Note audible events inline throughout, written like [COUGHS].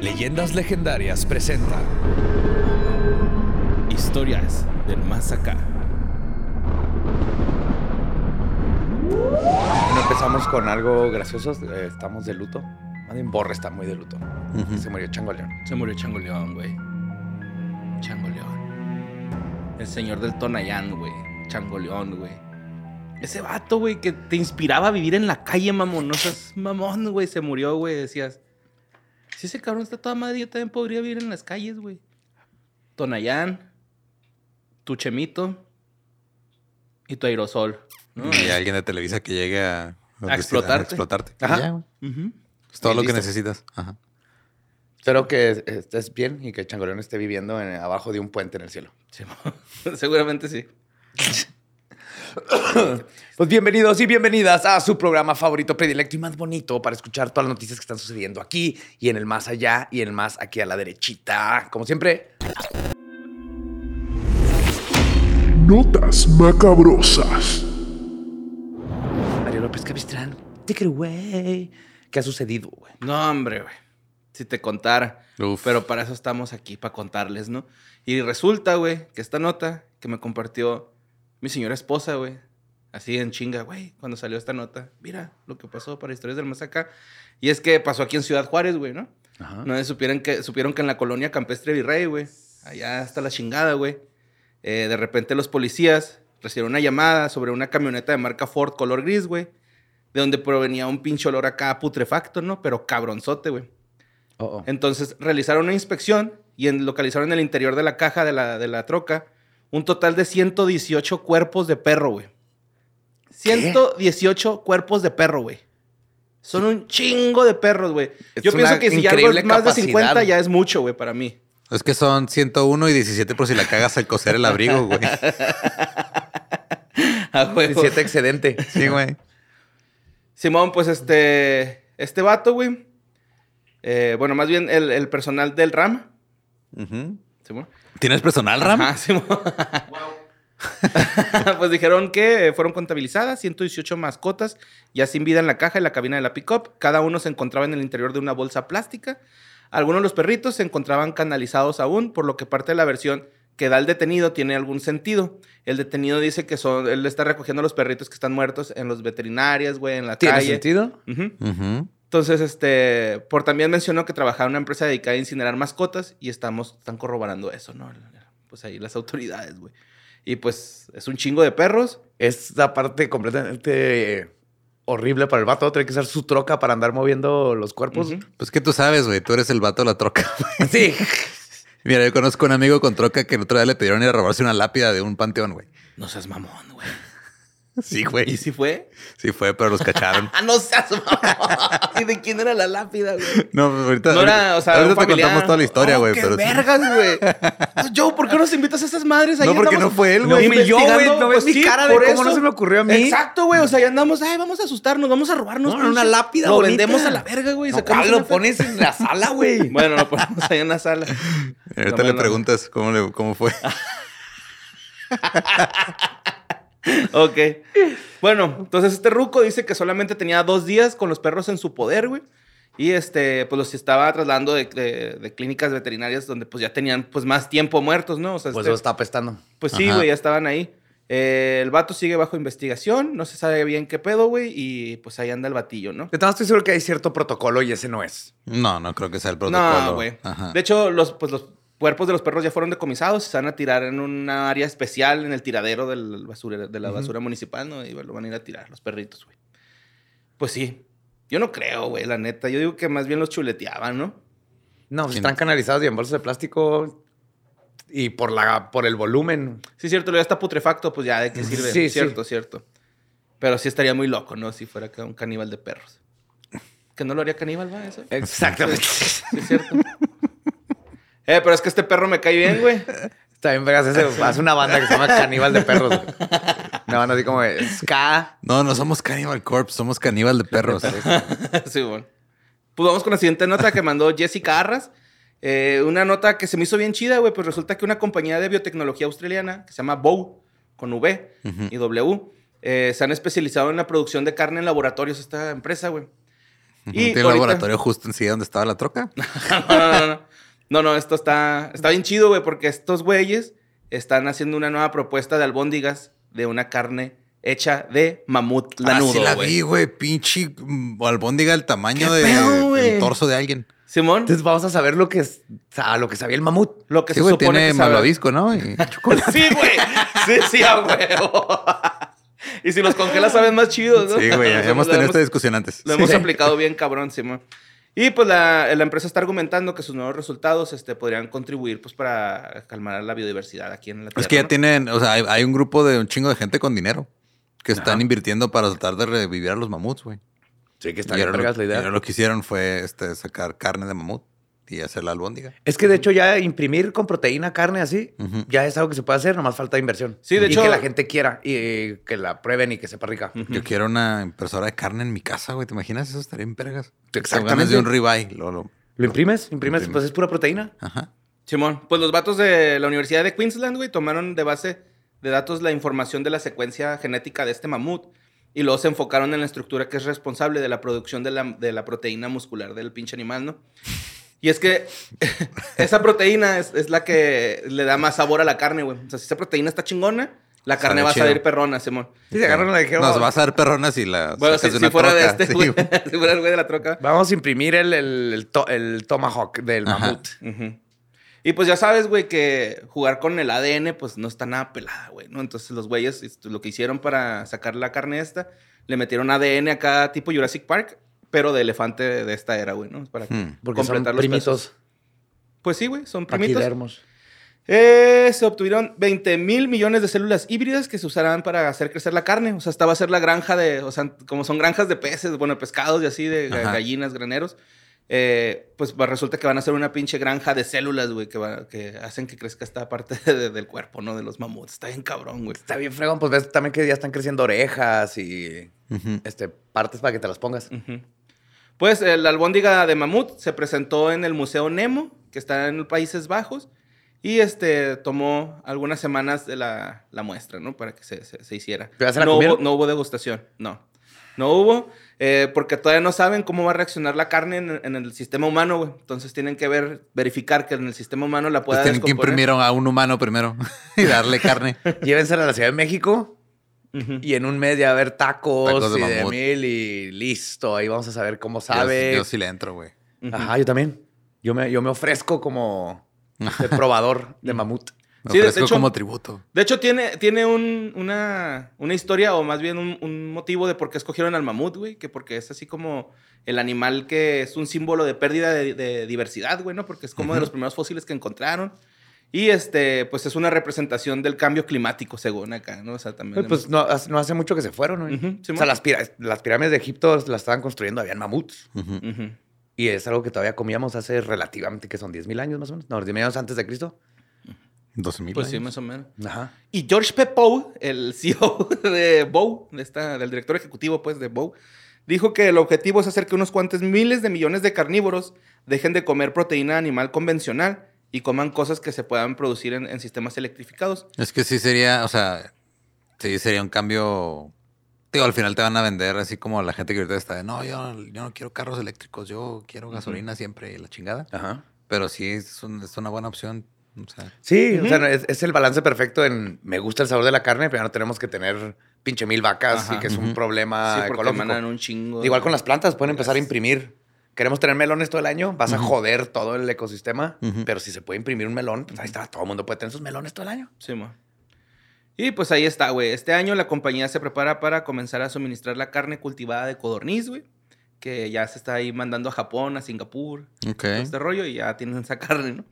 Leyendas legendarias presenta Historias del más acá. Bueno, empezamos con algo gracioso. eh, estamos de luto. Bien Borre está muy de luto. Se murió Chango León. Se murió Chango León, güey. Chango León. El señor del Tonayán, güey. Chango León, güey. Ese vato, güey, que te inspiraba a vivir en la calle, mamón. No seas mamón, güey. Se murió, güey. Decías, si ese cabrón está toda madre, yo también podría vivir en las calles, güey. Tonayán, tu chemito y tu aerosol. ¿no? Y alguien de Televisa que llegue a, A explotarte. explotarte. Ajá. Es todo Y lo que necesitas. Ajá. Espero que estés bien y que Chango León esté viviendo en- abajo de un puente en el cielo. Sí, [LAUGHS] Seguramente sí. [LAUGHS] [COUGHS] Pues bienvenidos y bienvenidas a su programa favorito, predilecto y más bonito para escuchar todas las noticias que están sucediendo aquí y en el más allá y en el más aquí a la derechita. Como siempre, Notas macabrosas. Mario López Capistrán, take it away. ¿Qué ha sucedido, güey? No, hombre, güey. Si te contara. Uf. Pero para eso estamos aquí, para contarles, ¿no? Y resulta, güey, que esta nota que me compartió mi señora esposa, güey. Así en chinga, güey, cuando salió esta nota. Mira lo que pasó para Historias del Más Acá. Y es que pasó aquí en Ciudad Juárez, güey, ¿no? No sé, supieron que, supieron que en la colonia Campestre Virrey, güey. Allá está la chingada, güey. eh, de repente los policías recibieron una llamada sobre una camioneta de marca Ford color gris, güey. De donde provenía un pinche olor acá putrefacto, ¿no? Pero cabronzote, güey. Oh, oh. Entonces realizaron una inspección y en- localizaron en el interior de la caja de la, de la troca un total de 118 cuerpos de perro, güey. 118 cuerpos de perro, güey. Son un chingo de perros, güey. Yo pienso que si ya algo es más de capacidad. 50 ya es mucho, güey, para mí. Es que son 101 y 17 por si la cagas al coser el abrigo, güey. [LAUGHS] A huevo. 17 excedente. Sí, güey. Simón, pues este. Este vato, güey. eh, bueno, más bien el, el personal del RAM. Ujú. Simón. ¿Tienes personal, Ram? Ajá, Simón. [LAUGHS] pues dijeron que fueron contabilizadas 118 mascotas ya sin vida en la caja y la cabina de la pickup. Cada uno se encontraba en el interior de una bolsa plástica. Algunos de los perritos se encontraban canalizados aún, por lo que parte de la versión que da el detenido tiene algún sentido. El detenido dice que son, él está recogiendo a los perritos que están muertos en los veterinarias, güey, en la ¿Tiene calle. sentido? Ujú. Ujú. Entonces, este, por también mencionó que trabajaba en una empresa dedicada a incinerar mascotas y estamos, están corroborando eso, ¿no? Pues ahí las autoridades, güey. Y pues es un chingo de perros. Esta parte completamente horrible para el vato. Tiene que ser su troca para andar moviendo los cuerpos. Ujú. Pues que tú sabes, güey. Tú eres el vato de la troca. Sí. [LAUGHS] Mira, yo conozco un amigo con troca que el otro día le pidieron ir a robarse una lápida de un panteón, güey. No seas mamón, güey. [LAUGHS] Sí, güey. ¿Y si fue? Sí fue, pero los cacharon. [LAUGHS] Ah, no seas. ¿Y de quién era la lápida, güey? No, pues ahorita, No era, o sea, ahorita te familiar. contamos toda la historia, Oh, güey. qué pero sí. vergas, güey. [LAUGHS] Yo, ¿por qué nos invitas a esas madres? Ahí No, porque andamos no fue él, güey. No fui yo, güey. No ves mi sí, cara de por cómo no se me ocurrió a mí. Exacto, güey. O sea, ya andamos, ay, vamos a asustarnos, vamos a robarnos. No, una lápida Lo vendemos a la verga, güey. No, sacamos ¿cuál lo pones en la sala, güey? Bueno, lo ponemos ahí en la sala. Ahorita le preguntas cómo, le, cómo fue. Ok. Bueno, entonces este ruco dice que solamente tenía dos días con los perros en su poder, güey. Y este, pues los estaba trasladando de, de- de clínicas veterinarias donde pues ya tenían pues más tiempo muertos, ¿no? O sea, Pues este- eso está apestando. pues sí, güey, ya estaban ahí. Eh, el vato sigue bajo investigación, no se sabe bien qué pedo, güey, y pues ahí anda el batillo, ¿no? Yo también estoy seguro que hay cierto protocolo y ese no es. No, no creo que sea el protocolo. No, güey. De hecho, los, pues, los cuerpos de los perros ya fueron decomisados y se van a tirar en una área especial en el tiradero del basura, de la basura municipal, ¿no? Y lo van a ir a tirar los perritos, güey. Pues sí. Yo no creo, güey, la neta. Yo digo que más bien los chuleteaban, ¿no? No, pues están canalizados y en bolsas de plástico y por, la, por el volumen. Sí, cierto, ya está putrefacto, pues ya de qué sirve. Sí, cierto, cierto. Pero sí estaría muy loco, ¿no? Si fuera un caníbal de perros. Que no lo haría caníbal, ¿va? Eso. Exactamente. Sí, es cierto. Eh, pero es que este perro me cae bien, güey. [LAUGHS] Está bien, vergas. Ese, hace una banda que se llama Caníbal de Perros. güey. Una banda así como de ska. No, no somos Cannibal Corpse, somos Caníbal de perros. [LAUGHS] sí, bueno. Pues vamos con la siguiente nota que mandó Jessica Arras. Eh, una nota que se me hizo bien chida, güey. Pues resulta que una compañía de biotecnología australiana que se llama Bow, con V y W, eh, se han especializado en la producción de carne en laboratorios, esta empresa, güey. Y ¿Tiene ahorita- laboratorio justo enseguida donde estaba la troca? [LAUGHS] no, no, no, no. No, no, esto está, está bien chido, güey, porque estos güeyes están haciendo una nueva propuesta de albóndigas de una carne hecha de mamut lanudo, ah, sí la güey. vi, güey. Pinche mm, albóndiga del tamaño ¿Qué de, pedo, güey? del torso de alguien. Simón, Entonces vamos a saber lo que es, a lo que sabía el mamut. lo que Sí, se güey, supone tiene que malvavisco, ¿no? Y chocolate. [LAUGHS] [LAUGHS] Sí, güey. Sí, sí, a huevo. [LAUGHS] y si los congelas saben más chidos, ¿no? Sí, güey, hemos tenido esta discusión antes. Lo hemos aplicado bien cabrón, Simón. Y pues la, la empresa está argumentando que sus nuevos resultados este, podrían contribuir pues para calmar la biodiversidad aquí en la Tierra. Es que ya ¿no? tienen, o sea, hay, hay un grupo de un chingo de gente con dinero que están invirtiendo para tratar de revivir a los mamuts, güey. Sí, que está Y lo, la idea. lo que hicieron fue este, sacar carne de mamut y hacer la albóndiga. Es que de hecho ya imprimir con proteína carne así, ya es algo que se puede hacer, nomás falta inversión. Sí, de y hecho- que la gente quiera y que la prueben y que sepa rica. Yo quiero una impresora de carne en mi casa, güey. ¿Te imaginas? Eso estaría en vergas. Exactamente. De un ribeye. Lo, lo- ¿Lo imprimes? ¿Imprimes? Imprimes. Pues es pura proteína. Ajá. Simón, pues los vatos de la Universidad de Queensland, güey, tomaron de base de datos la información de la secuencia genética de este mamut y luego se enfocaron en la estructura que es responsable de la producción de la, de la proteína muscular del pinche animal, ¿no? Y es que [LAUGHS] esa proteína es, es la que le da más sabor a la carne, güey. O sea, si esa proteína está chingona, la Sabe carne va a salir perrona, Simón. Sí, se agarran la dijeron. Nos vas a dar perronas y la Bueno, si, si fuera de este, güey. [LAUGHS] si fuera el güey de la troca. Vamos a imprimir el, el, el to- el tomahawk del Ajá. mamut. Y pues ya sabes, güey, que jugar con el ADN, pues no está nada pelada, güey, ¿no? Entonces los güeyes, esto, lo que hicieron para sacar la carne esta, le metieron ADN acá tipo Jurassic Park, pero de elefante de esta era, güey, ¿no? Para Hmm. Porque son completar los primitos. pesos. Pues sí, güey, son primitos. Paquidermos. Eh, se obtuvieron 20 mil millones de células híbridas que se usarán para hacer crecer la carne. O sea, esta va a ser la granja de, o sea, como son granjas de peces, bueno, pescados y así, de Ajá. gallinas, graneros. eh, pues resulta que van a ser una pinche granja de células, güey, que, va- que hacen que crezca esta parte [LAUGHS] de- del cuerpo, ¿no? De los mamuts. Está bien cabrón, güey. Está bien fregón. Pues ves también que ya están creciendo orejas y este, partes para que te las pongas. Ujú. Pues eh, la albóndiga de mamut se presentó en el Museo Nemo, que está en los Países Bajos, y este tomó algunas semanas de la, la muestra, ¿no? Para que se, se- se hiciera. ¿Pero se la no, hubo, no hubo degustación, no. No hubo, eh, porque todavía no saben cómo va a reaccionar la carne en, en el sistema humano, güey. Entonces tienen que ver, verificar que en el sistema humano la pueda Pues tienen que imprimir a un humano primero [LAUGHS] y darle carne. [LAUGHS] Llévensela a la Ciudad de México Y en un mes ya va a haber tacos, Tacos de y de mamut. mil y listo. Ahí vamos a saber cómo sabe. yo sí le entro, güey. Ajá, yo también. Yo me, yo me ofrezco como de [LAUGHS] probador de mamut. Me Sí, de ofrezco hecho- como tributo. De hecho, tiene, tiene un- una, una historia o más bien un, un motivo de por qué escogieron al mamut, güey. Que porque es así como el animal que es un símbolo de pérdida de, de diversidad, güey, ¿no? Porque es como de los primeros fósiles que encontraron. Y este, pues es una representación del cambio climático, según acá, ¿no? O sea, también. Pues no, hace- no hace mucho que se fueron, güey. Ujú, o Simón. sea, las, las pirámides de Egipto las estaban construyendo, habían mamuts. Y es algo que todavía comíamos hace relativamente, que son 10.000 años más o menos. No, 10.000 años antes de Cristo. 12 mil Pues sí, años. más o menos. Ajá. Y George P. Poe, el [LAUGHS] CEO de Bow, de esta, del director ejecutivo pues, de Bow, dijo que el objetivo es hacer que unos cuantos miles de millones de carnívoros dejen de comer proteína animal convencional y coman cosas que se puedan producir en, en sistemas electrificados. Es que sí sería, o sea, Sí, sería un cambio. Digo, al final te van a vender así como la gente que ahorita está de no, yo, yo no quiero carros eléctricos, yo quiero gasolina siempre y la chingada. Ajá. Pero sí, es, un- es una buena opción. O sea, Sí, o sea, es, es el balance perfecto en me gusta el sabor de la carne, pero ya no tenemos que tener pinche mil vacas Ajá. y que es un problema sí, porque ecológico. mandan un chingo. Igual con las plantas, pueden empezar a imprimir. Queremos tener melones todo el año, vas a joder todo el ecosistema, pero si se puede imprimir un melón, pues ahí está, todo el mundo puede tener sus melones todo el año. Sí, mo. Y pues ahí está, güey. Este año la compañía se prepara para comenzar a suministrar la carne cultivada de codorniz, güey. Que ya se está ahí mandando a Japón, a Singapur, todo este rollo y ya tienen esa [LAUGHS] carne, ¿no?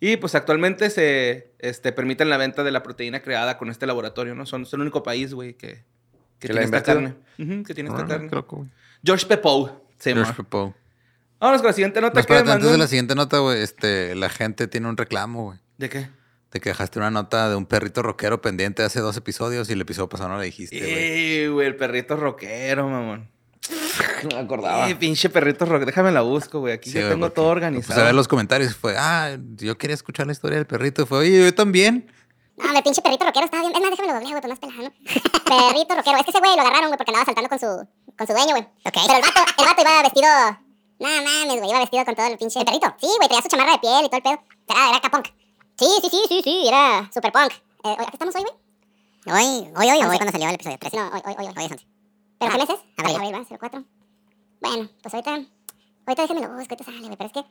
Y pues actualmente se este, permiten la venta de la proteína creada con este laboratorio, ¿no? Son, son el único país, güey, que, que ¿Que la tiene esta carne. Que tiene esta carne. George Pepou. Se llama. George Pepou. Vámonos con la siguiente nota No, espérate, que antes de la siguiente nota, güey, este, la gente tiene un reclamo, güey. ¿De qué? De que dejaste una nota de un perrito rockero pendiente hace dos episodios y el episodio pasado no le dijiste, güey. Eh, güey, el perrito rockero, mamón. No [LAUGHS] me acordaba. Eh, pinche perrito rockero. Déjame la busco, güey. Aquí Sí, tengo todo organizado. Puse a ver los comentarios fue, ah, yo quería escuchar la historia del perrito. Y fue, oye, yo también. No, hombre, pinche perrito rockero estaba bien. Es más, déjame lo dobleo, güey, pues más pelado, ¿no? [LAUGHS] perrito rockero. Es que ese güey lo agarraron, güey, porque andaba saltando con su, con su dueño, güey. Ok. Pero el vato, el vato iba vestido. No mames, güey, iba vestido con todo el pinche. ¿El perrito? Sí, güey, traía su chamarra de piel y todo el pedo. Era, era acá punk. Sí, sí, sí, sí, sí, era super punk. Eh, ¿A qué estamos hoy, güey? Hoy, hoy, hoy, hoy, cuando salió el episodio 13. No, hoy, hoy, hoy. Hoy es 11. ¿Pero qué meses? Abril. Abril, ¿va? 04. Bueno, pues ahorita. Ahorita déjame lo busco, ahorita sale, güey, pero es que.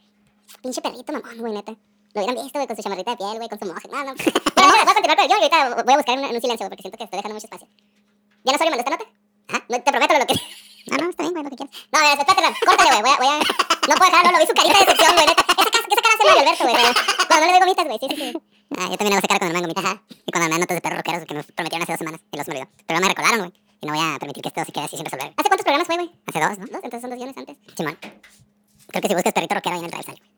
Pinche perrito, mamón, güey, neta. Lo hubieran visto, güey, con su chamarrita de piel, güey, con su moje. No, no. [LAUGHS] Pero no, voy a continuar con el yo y ahorita voy a buscar en, un silencio, güey, porque siento que estoy dejando mucho espacio. ¿Ya no soy mandó esta nota? Ajá. Te prometo lo que. No, no, está bien, güey, lo que quieras. No, mira, espérate, no, córtale, güey. Voy a, voy a. No puedo dejarlo, lo vi su carita de decepción, güey, neta. Esa, cara- esa cara hace Mario Alberto, güey. Cuando no le doy gomitas, güey, sí, sí, sí. Ah, yo también hago esa cara cuando me dan gomitas. Ajá. Y cuando me dan notas de perros rockeros que me prometieron hace dos semanas y los me olvidó. Pero me recordaron, güey. Y no voy a permitir que esto se quede así sin resolver. ¿Hace cuántos programas fue, güey? Hace dos, ¿no? Dos, entonces son dos guiones antes. Simón. Creo que si buscas perrito rockero ahí en el drive sale, güey.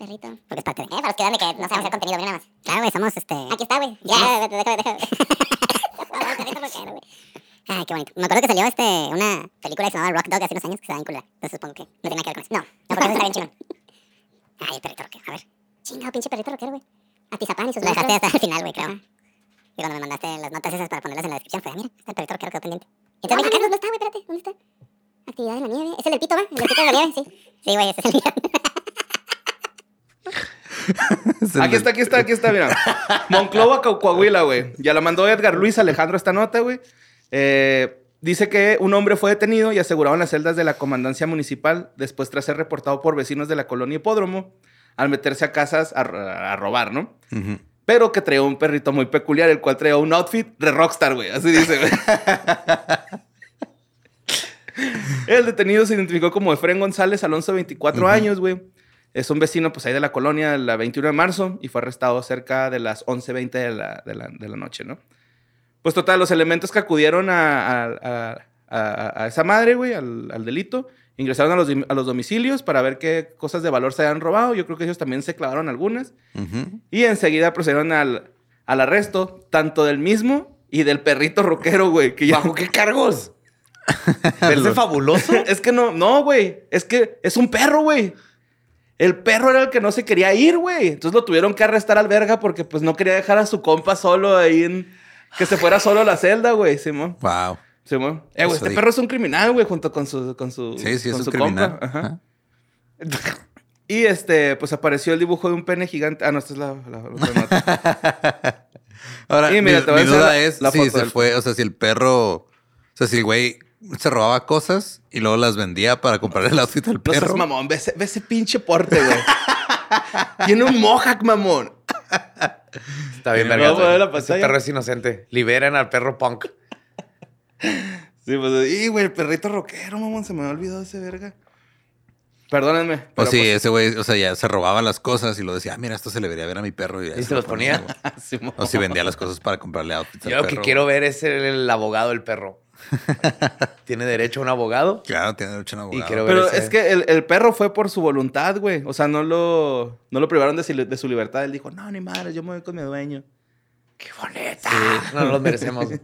Perrito. Porque es parte de. Eh, para los que dan de que no sabemos hacer contenido, mira nada más. Claro, güey, somos este. Aquí está, güey. Ya, rockero, güey. Ay, qué bonito. Me acuerdo que salió este, una película que se llamaba Rock Dog hace unos años que se daba en culera. Entonces supongo que no tenía que ver con eso. No, no, porque eso está bien chingón. Ay, perrito rockero, a ver. Chingado, pinche perrito rockero, güey. Atizapán y sus Lo dejaste hasta el final, güey, creo. Y cuando me mandaste las notas esas para ponerlas en la descripción, fue, ah, mira, está el perrito rockero quedó pendiente. Y entonces me dije, Carlos, no está, güey, espérate, ¿dónde está? Actividad en la nieve. ¿Es el del pito, va? ¿El del pito de la nieve? Sí. Sí, güey, ese es el mío. [LAUGHS] El Aquí está, aquí está, aquí está, mira. [LAUGHS] Monclova, Co- Coahuila, güey. Ya la mandó Edgar Luis Alejandro esta nota, güey. Eh, dice que un hombre fue detenido y asegurado en las celdas de la comandancia municipal después tras ser reportado por vecinos de la colonia Hipódromo al meterse a casas a, a robar, ¿no? Pero que traía un perrito muy peculiar, el cual traía un outfit de rockstar, güey. Así dice, güey. [LAUGHS] El detenido se identificó como Efren González Alonso, 24 años, güey. Es un vecino, pues, ahí de la colonia, la 21 de marzo, y fue arrestado cerca de las 11.20 de la, de, la, de la noche, ¿no? Pues, total, los elementos que acudieron a, a- a- esa madre, güey, al, al delito, ingresaron a los, a los domicilios para ver qué cosas de valor se habían robado. Yo creo que ellos también se clavaron algunas. Y enseguida procedieron al, al arresto, tanto del mismo y del perrito rockero, güey. Que ya... ¿Bajo qué cargos? [LAUGHS] ¿Verse fabuloso? [LAUGHS] Es que no, no, güey. Es que es un perro, güey. El perro era el que no se quería ir, güey. Entonces lo tuvieron que arrestar al verga porque pues no quería dejar a su compa solo ahí en... Que se fuera solo a la celda, güey, Simón. Wow. Simón. Eh, güey, este perro es un criminal, güey, junto con su... Con su Sí, sí, con es su criminal. compa. Ajá. Y este, pues apareció el dibujo de un pene gigante. Ah, no, esta es la, la- la. [LAUGHS] Ahora, Y mira, mi, te voy a mi enseñar duda es la si se del- fue, o sea, si el perro, o sea, si el güey se robaba cosas y luego las vendía para comprar el outfit al No seas perro. mamón, ve ese, ve ese pinche porte, güey. [LAUGHS] Tiene un mohawk, mamón. [LAUGHS] Está bien, verga. Ese perro es inocente. Liberen al perro punk. Sí, pues, y güey, el perrito rockero, mamón, se me había olvidado ese verga. Perdónenme. O pero, sí, pues, ese güey, o sea, ya se robaba las cosas y lo decía, ah, mira, esto se le debería ver a mi perro. ¿Y se los ponía? [LAUGHS] Simón. O si vendía las cosas para comprarle outfits al Yo lo que quiero güey. ver es el, el abogado del perro. [LAUGHS] ¿Tiene derecho a un abogado? Claro, tiene derecho a un abogado. quiero- Pero ese- es que el, el perro fue por su voluntad, güey. O sea, no lo, no lo privaron de, de su libertad. Él dijo, no, ni madre, yo me voy con mi dueño. ¡Qué bonita! No nos merecemos. [LAUGHS]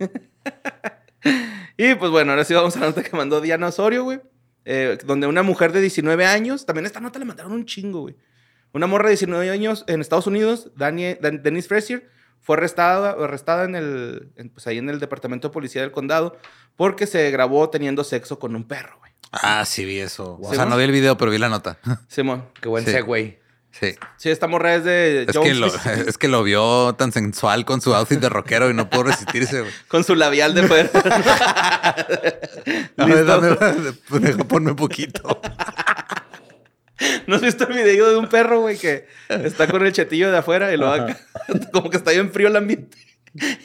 Y pues bueno, ahora sí vamos a la nota que mandó Diana Osorio, güey. Eh, donde una mujer de 19 años, también esta nota le mandaron un chingo, güey. Una morra de 19 años en Estados Unidos, Danie- Dan- Denise Frazier, fue arrestada, arrestada en el, en, pues ahí en el departamento de policía del condado porque se grabó teniendo sexo con un perro, güey. Ah, sí vi eso. O sea, ¿no? vi el video, pero vi la nota. [LAUGHS] Simón. Qué buen Sí. segue. Sí. Sí, esta morra es de Es que, lo, [LAUGHS] es que lo vio tan sensual con su outfit de rockero y no pudo resistirse, güey. [LAUGHS] con su labial de fuera. A ver, dame, ponme un poquito. [LAUGHS] ¿No has visto el video de un perro, güey, que está con el chetillo de afuera y lo acá, [LAUGHS] como que está bien frío el ambiente?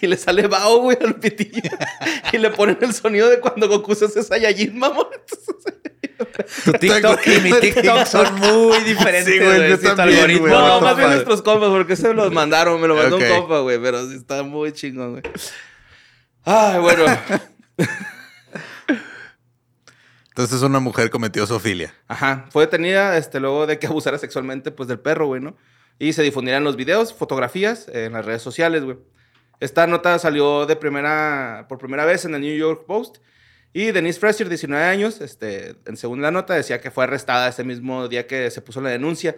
Y le sale vaho, güey, al pitillo. Y le ponen el sonido de cuando Goku se hace Saiyajin, mamón. Tu TikTok y mi [LAUGHS] TikTok son muy diferentes. Sí, güey, yo Sí, tu también, algoritmo. güey. No, no, más bien nuestros compas, porque se los mandaron, me lo mandó un compa, güey, pero sí está muy chingón, güey. Ay, bueno. Entonces una mujer cometió zoofilia. Ajá, fue detenida este, luego de que [LAUGHS] abusara sexualmente pues, del perro, güey, ¿no? Y se difundieran los videos, fotografías eh, en las redes sociales, güey. Esta nota salió de primera, por primera vez en el New York Post. Y Denise Fraser, 19 años, este, en según la nota, decía que fue arrestada ese mismo día que se puso la denuncia.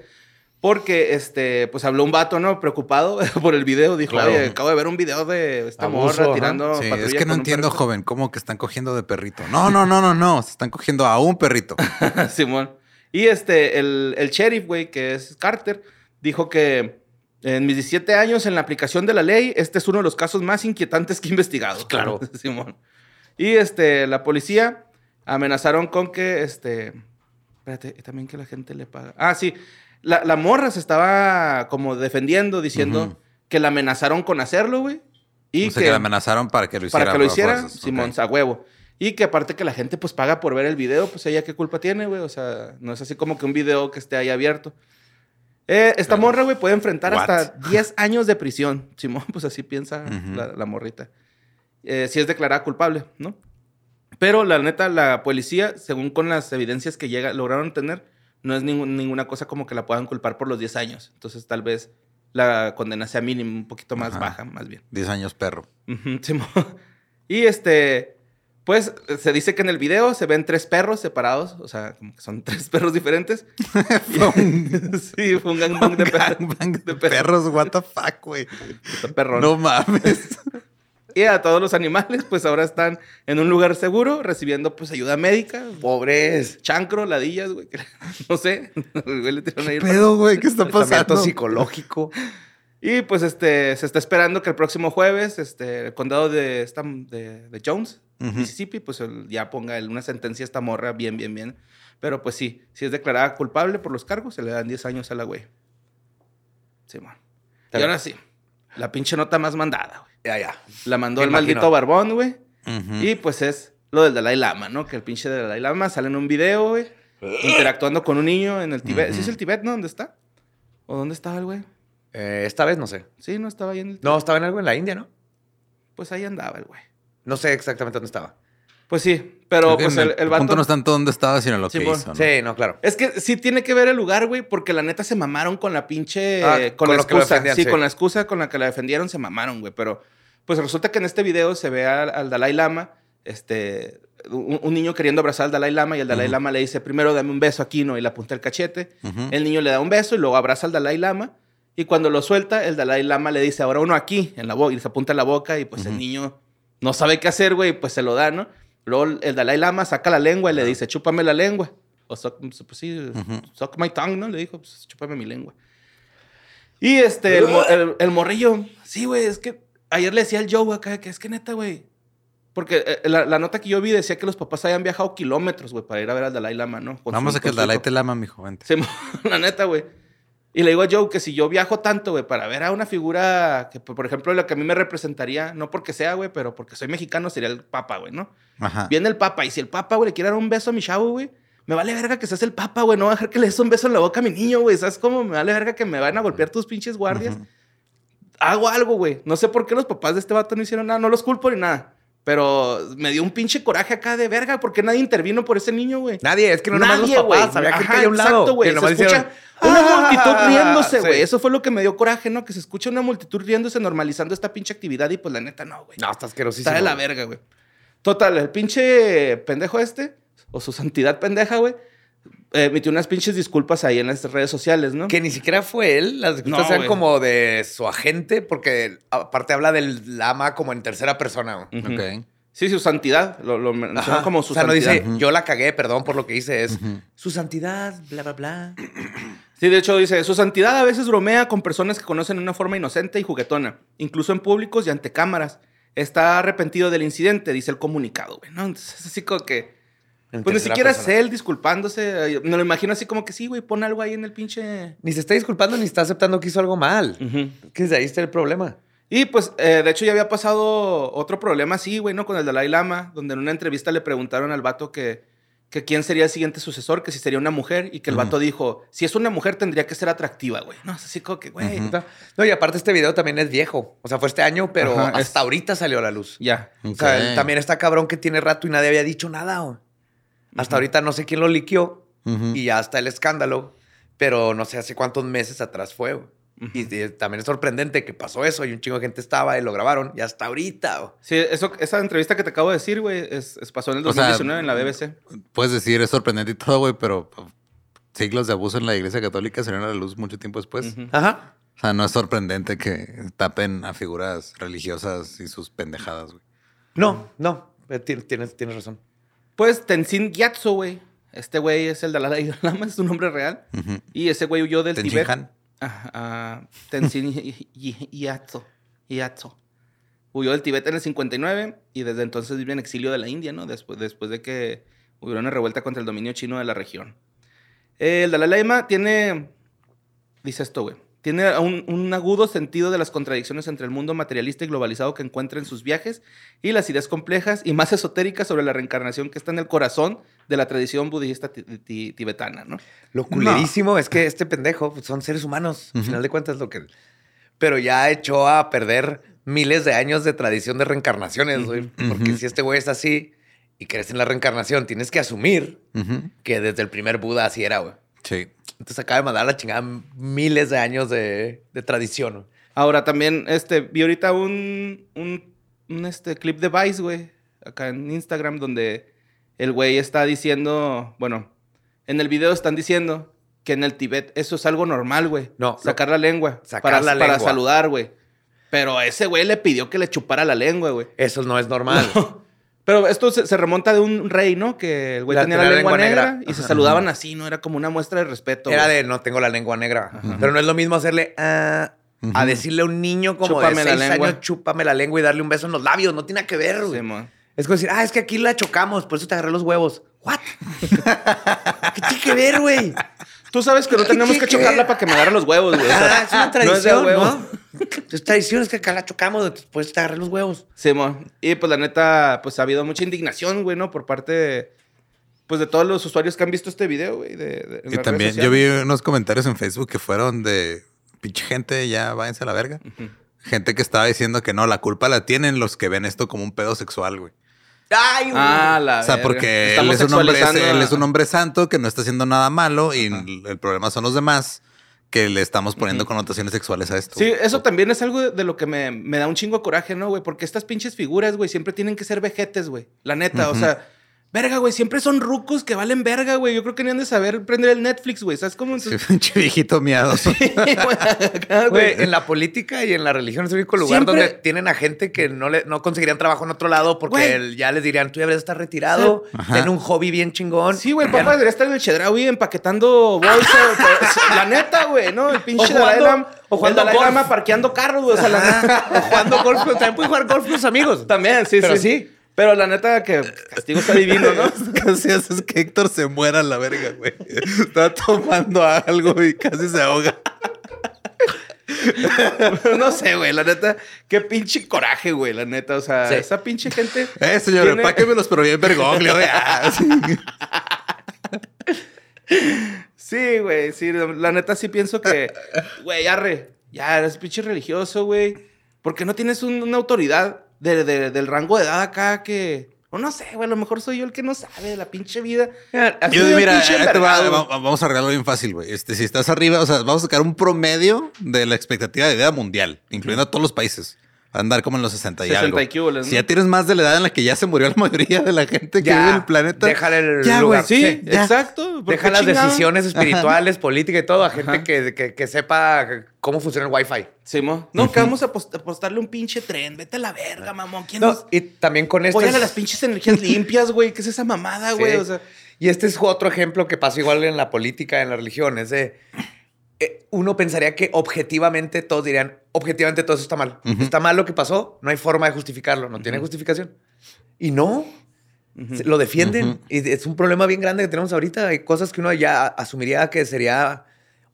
Porque, este, pues habló un vato, ¿no? Preocupado [LAUGHS] por el video. Dijo, Claro. oye, acabo de ver un video de esta Abuso, morra tirando Sí, patrulla es que no entiendo, perrito". joven, cómo que están cogiendo de perrito. No, no, no, no, no. Se están cogiendo a un perrito. [LAUGHS] Simón. Y este, el, el sheriff, güey, que es Carter, dijo que en mis 17 años en la aplicación de la ley, este es uno de los casos más inquietantes que he investigado. Claro. [LAUGHS] Simón. Y este, la policía amenazaron con que, este, espérate, y también que la gente le paga. Ah, sí. La, la morra se estaba como defendiendo, diciendo que la amenazaron con hacerlo, güey. Y o sea, que, la amenazaron para que lo hiciera. para que lo hiciera. Simón, Ok. a huevo. Y que aparte que la gente pues paga por ver el video, pues ella qué culpa tiene, güey. O sea, no es así como que un video que esté ahí abierto. Eh, esta morra, güey, puede enfrentar What? [LAUGHS] hasta 10 años de prisión. Simón, pues así piensa la morrita. Eh, si es declarada culpable, ¿no? Pero la neta, la policía, según con las evidencias que llega, lograron tener, no es ninguna cosa como que la puedan culpar por los 10 años. Entonces, tal vez la condena sea mínima, un poquito más Ajá. baja, más bien. 10 años perro. [LAUGHS] Y este, pues se dice que en el video se ven tres perros separados, o sea, como que son [LAUGHS] tres perros diferentes. [LAUGHS] sí, fue un gangbang de, perros. De perros. what the fuck, güey. No mames. Y a todos los animales, pues ahora están en un lugar seguro, recibiendo pues ayuda médica. Pobres. Chancro, ladillas, güey. [LAUGHS] No sé. [LAUGHS] Güey, le tiraron ahí Pedo, güey, ¿qué está pasando? psicológico. Y pues este, se está esperando que el próximo jueves, este, el condado de, esta- de, de Jones. Mississippi, pues el- ya ponga el- una sentencia a esta morra bien, bien, bien. Pero pues sí, si es declarada culpable por los cargos, se le dan 10 años a la güey. Sí, man. Y ahora sí, la pinche nota más mandada, güey. Ya, ya. La mandó Me el imagino. maldito barbón, güey. Y pues es lo del Dalai Lama, ¿no? Que el pinche del Dalai Lama sale en un video, güey, interactuando con un niño en el Tibet. ¿Sí es el Tibet, no? ¿Dónde está? ¿O dónde estaba el güey? Eh, esta vez no sé. Sí, no estaba ahí en el Tibet. No, estaba en algo en la India, ¿no? Pues ahí andaba el güey. No sé exactamente dónde estaba. Pues sí, pero pues el, el vato... punto no es tanto dónde estaba, sino lo que hizo. ¿no? Sí, no, claro. Es que sí tiene que ver el lugar, güey, porque la neta se mamaron con la pinche... Ah, con, con la lo que lo excusa. sí, sí. con la excusa con la que la defendieron se mamaron, güey. Pero pues resulta que en este video se ve al, al Dalai Lama, este... Un, un niño queriendo abrazar al Dalai Lama y el Dalai. Lama le dice, primero dame un beso aquí, ¿no? Y le apunta el cachete. El niño le da un beso y luego abraza al Dalai Lama. Y cuando lo suelta, el Dalai Lama le dice, ahora uno aquí, en la boca, y se apunta en la boca. Y pues el niño no sabe qué hacer, güey, pues se lo da, ¿no? Luego el Dalai Lama saca la lengua y le dice, chúpame la lengua. O suck, pues sí, Ujú. suck my tongue, ¿no? Le dijo, pues chúpame mi lengua. Y este, el, el- el morrillo, sí, güey, es que ayer le decía al Joe acá que es que neta, güey. Porque eh, la, la nota que yo vi decía que los papás habían viajado kilómetros, güey, para ir a ver al Dalai Lama, ¿no? Con su- Vamos a que el Dalai te lama, mi joven. Sí, [LAUGHS] la neta, güey. Y le digo a Joe que si yo viajo tanto, güey, para ver a una figura que, por ejemplo, lo que a mí me representaría, no porque sea, güey, pero porque soy mexicano, sería el Papa, güey, ¿no? Ajá. Viene el Papa y si el Papa, güey, le quiere dar un beso a mi chavo, güey, me vale verga que seas el Papa, güey, no voy a dejar que le des un beso en la boca a mi niño, güey, ¿sabes cómo? Me vale verga que me van a golpear tus pinches guardias. Hago algo, güey. No sé por qué los papás de este vato no hicieron nada, no los culpo ni nada. Pero me dio un pinche coraje acá de verga, porque nadie intervino por ese niño, güey. Nadie, es que no nomás los Nadie, papás, había gente ahí a un lado. Exacto, güey. Se escucha hicieron, una "Ah", multitud riéndose, sí. güey. Eso fue lo que me dio coraje, ¿no? Que se escucha una multitud riéndose, normalizando esta pinche actividad y pues la neta no, güey. No, está asquerosísimo. Está de la verga, güey. Total, el pinche pendejo este, o su santidad pendeja, güey, emitió unas pinches disculpas ahí en las redes sociales, ¿no? Que ni siquiera fue él. Las disculpas No, eran como de su agente, porque aparte habla del lama como en tercera persona. güey. Ujú. Ok. Sí, su santidad. Lo, lo menciona Ajá. como su o sea, no santidad. dice, yo la cagué, perdón por lo que hice. Es su santidad, bla, bla, bla. [CLEARS THROAT] Sí, de hecho dice, su santidad a veces bromea con personas que conocen de una forma inocente y juguetona, incluso en públicos y ante cámaras. Está arrepentido del incidente, dice el comunicado, güey, ¿no? Entonces es así como que... En Pues ni siquiera es él disculpándose. Me lo imagino así como que sí, güey, pon algo ahí en el pinche... Ni se está disculpando ni está aceptando que hizo algo mal. Que desde ahí está el problema. Y pues, eh, de hecho, ya había pasado otro problema así, güey, ¿no? Con el Dalai Lama, donde en una entrevista le preguntaron al vato que, que quién sería el siguiente sucesor, que si sería una mujer, y que el vato dijo, si es una mujer tendría que ser atractiva, güey. No, es así como que, güey, No, y aparte este video también es viejo. O sea, fue este año, pero Ajá, hasta es- ahorita salió a la luz. ya. O sea, él también está cabrón que tiene rato y nadie había dicho nada. güey. Hasta ahorita no sé quién lo liqueó Ujú. y ya está el escándalo, pero no sé hace cuántos meses atrás fue. güey. Y también es sorprendente que pasó eso y un chingo de gente estaba y lo grabaron y hasta ahorita. Sí, eso, esa entrevista que te acabo de decir, güey, es, es- pasó en el O sea, 2019 en la BBC. Puedes decir, es sorprendente y todo, güey, pero siglos de abuso en la iglesia católica salieron a la luz mucho tiempo después. Ajá. O sea, no es sorprendente que tapen a figuras religiosas y sus pendejadas, güey. No, no, eh, tienes razón. Pues Tenzin Gyatso, güey. Este güey es el Dalai [LAUGHS] Lama, es su nombre real. Y ese güey huyó del Tibet. Ah, ah, Tenzin Gy- Gy- Gyatso. Gyatso. Huyó del Tibet en el 59 y desde entonces vive en exilio de la India, ¿no? Después, después de que hubiera una revuelta contra el dominio chino de la región. El Dalai Lama tiene, dice esto, güey, tiene un, un agudo sentido de las contradicciones entre el mundo materialista y globalizado que encuentra en sus viajes y las ideas complejas y más esotéricas sobre la reencarnación que está en el corazón de la tradición budista ti- ti- tibetana, ¿no? Lo culerísimo es que este pendejo pues, son seres humanos, al final de cuentas lo que... Pero ya echó a perder miles de años de tradición de reencarnaciones, güey. Porque si este güey es así y crees en la reencarnación, tienes que asumir que desde el primer Buda así era, güey. Sí. Entonces acaba de mandar a la chingada miles de años de, de tradición. Ahora también, este, vi ahorita un, un, un, este, clip de Vice, güey, acá en Instagram, donde el güey está diciendo, bueno, en el video están diciendo que en el Tibet eso es algo normal, güey. No, Sacar la lengua. Sacar para, la Para lengua. saludar, güey. Pero ese güey le pidió que le chupara la lengua, güey. Eso no es normal. [LAUGHS] Pero esto se, se remonta de un rey, ¿no? Que el güey La- tenía la, lengua, lengua negra, negra. y se saludaban así, ¿no? Era como una muestra de respeto. Era güey. de no tengo la lengua negra. Pero no es lo mismo hacerle ah, a decirle a un niño como Chúpame de la seis lengua. años, chúpame la lengua y darle un beso en los labios. No tiene nada que ver, güey. Sí. Es como decir, ah, es que aquí la chocamos, por eso te agarré los huevos. ¿What? [LAUGHS] ¿Qué tiene que ver, güey? Tú sabes que no tenemos que chocarla para que me agarre los huevos, güey. O sea, Ah, es una no es. Es tradición, es que acá la chocamos, eso te agarré los huevos. Simón. Y pues la neta, pues ha habido mucha indignación, güey, ¿no? Por parte de, pues de todos los usuarios que han visto este video, güey. De, Y también yo vi unos comentarios en Facebook que fueron de pinche gente, ya váyanse a la verga. Gente que estaba diciendo que no, la culpa la tienen los que ven esto como un pedo sexual, güey. Ay, güey. Ah, la O sea, verga. porque él es, un hombre, él es un hombre santo que no está haciendo nada malo y el, el problema son los demás que le estamos poniendo connotaciones sexuales a esto. Sí, eso también es algo de, de lo que me, me da un chingo de coraje, ¿no, güey? Porque estas pinches figuras, güey, siempre tienen que ser vejetes, güey. La neta, o sea, verga, güey, siempre son rucos que valen verga, güey. Yo creo que ni han de saber prender el Netflix, güey. ¿Sabes cómo? Sí, pinche viejito miado. Acá, [LAUGHS] Güey, en la política y en la religión es el único lugar Siempre- donde tienen a gente que no, le, no conseguirían trabajo en otro lado porque el- ya les dirían, tú ya deberías estar retirado, Ajá. ten un hobby bien chingón. Sí, güey, el papá debería estar en el Chedraui empaquetando bolsas. la neta, güey, ¿no? El pinche O jugando- Dalai Lama. o jugando golf. Parqueando carros, güey. O sea, la neta. O jugando golf, también pueden jugar golf con los amigos. También, sí, Pero sí. sí. Pero la neta que castigo está divino, ¿no? [LAUGHS] Casi haces que Héctor se muera a la verga, güey. Está tomando algo y casi se ahoga. no sé, güey, la neta, qué pinche coraje, güey, la neta. O sea, Sí. esa pinche gente. Eh, señor, Tiene- empáquemelos, pero bien vergoglio. güey. Sí. Sí, güey, sí, la neta sí pienso que, güey, arre, ya eres pinche religioso, güey. ¿Por qué no tienes un- una autoridad de- de- del rango de edad acá que, o no sé, güey, a lo mejor soy yo el que no sabe de la pinche vida. Así Yo, mira, va, va- vamos a arreglarlo bien fácil, güey. Este, si estás arriba, o sea, vamos a sacar un promedio de la expectativa de vida mundial, incluyendo a todos los países. Va a andar como en los 60 y 60 algo. y Si ya tienes más de la edad en la que ya se murió la [LAUGHS] mayoría de la gente que Ya, vive en el planeta. déjale el ya, lugar. Sí, ya. exacto. ¿por Deja las chingado? decisiones espirituales, políticas y todo a gente Ajá. que, que- que sepa cómo funciona el Wi-Fi. Simón. No, que vamos a apost- apostarle un pinche tren. Vete a la verga, mamón. ¿Quién No, nos... y también con esto. Apóyale es- las pinches energías limpias, güey. ¿Qué es esa mamada, güey? Sí. O sea, Y este es otro ejemplo que pasa igual en la política, en la religión. Es de. eh, Uno pensaría que objetivamente todos dirían, objetivamente todo eso está mal. Ujú. Está mal lo que pasó, no hay forma de justificarlo, no tiene justificación. Y no, se- lo defienden. Ujú. Y es un problema bien grande que tenemos ahorita. Hay cosas que uno ya asumiría que sería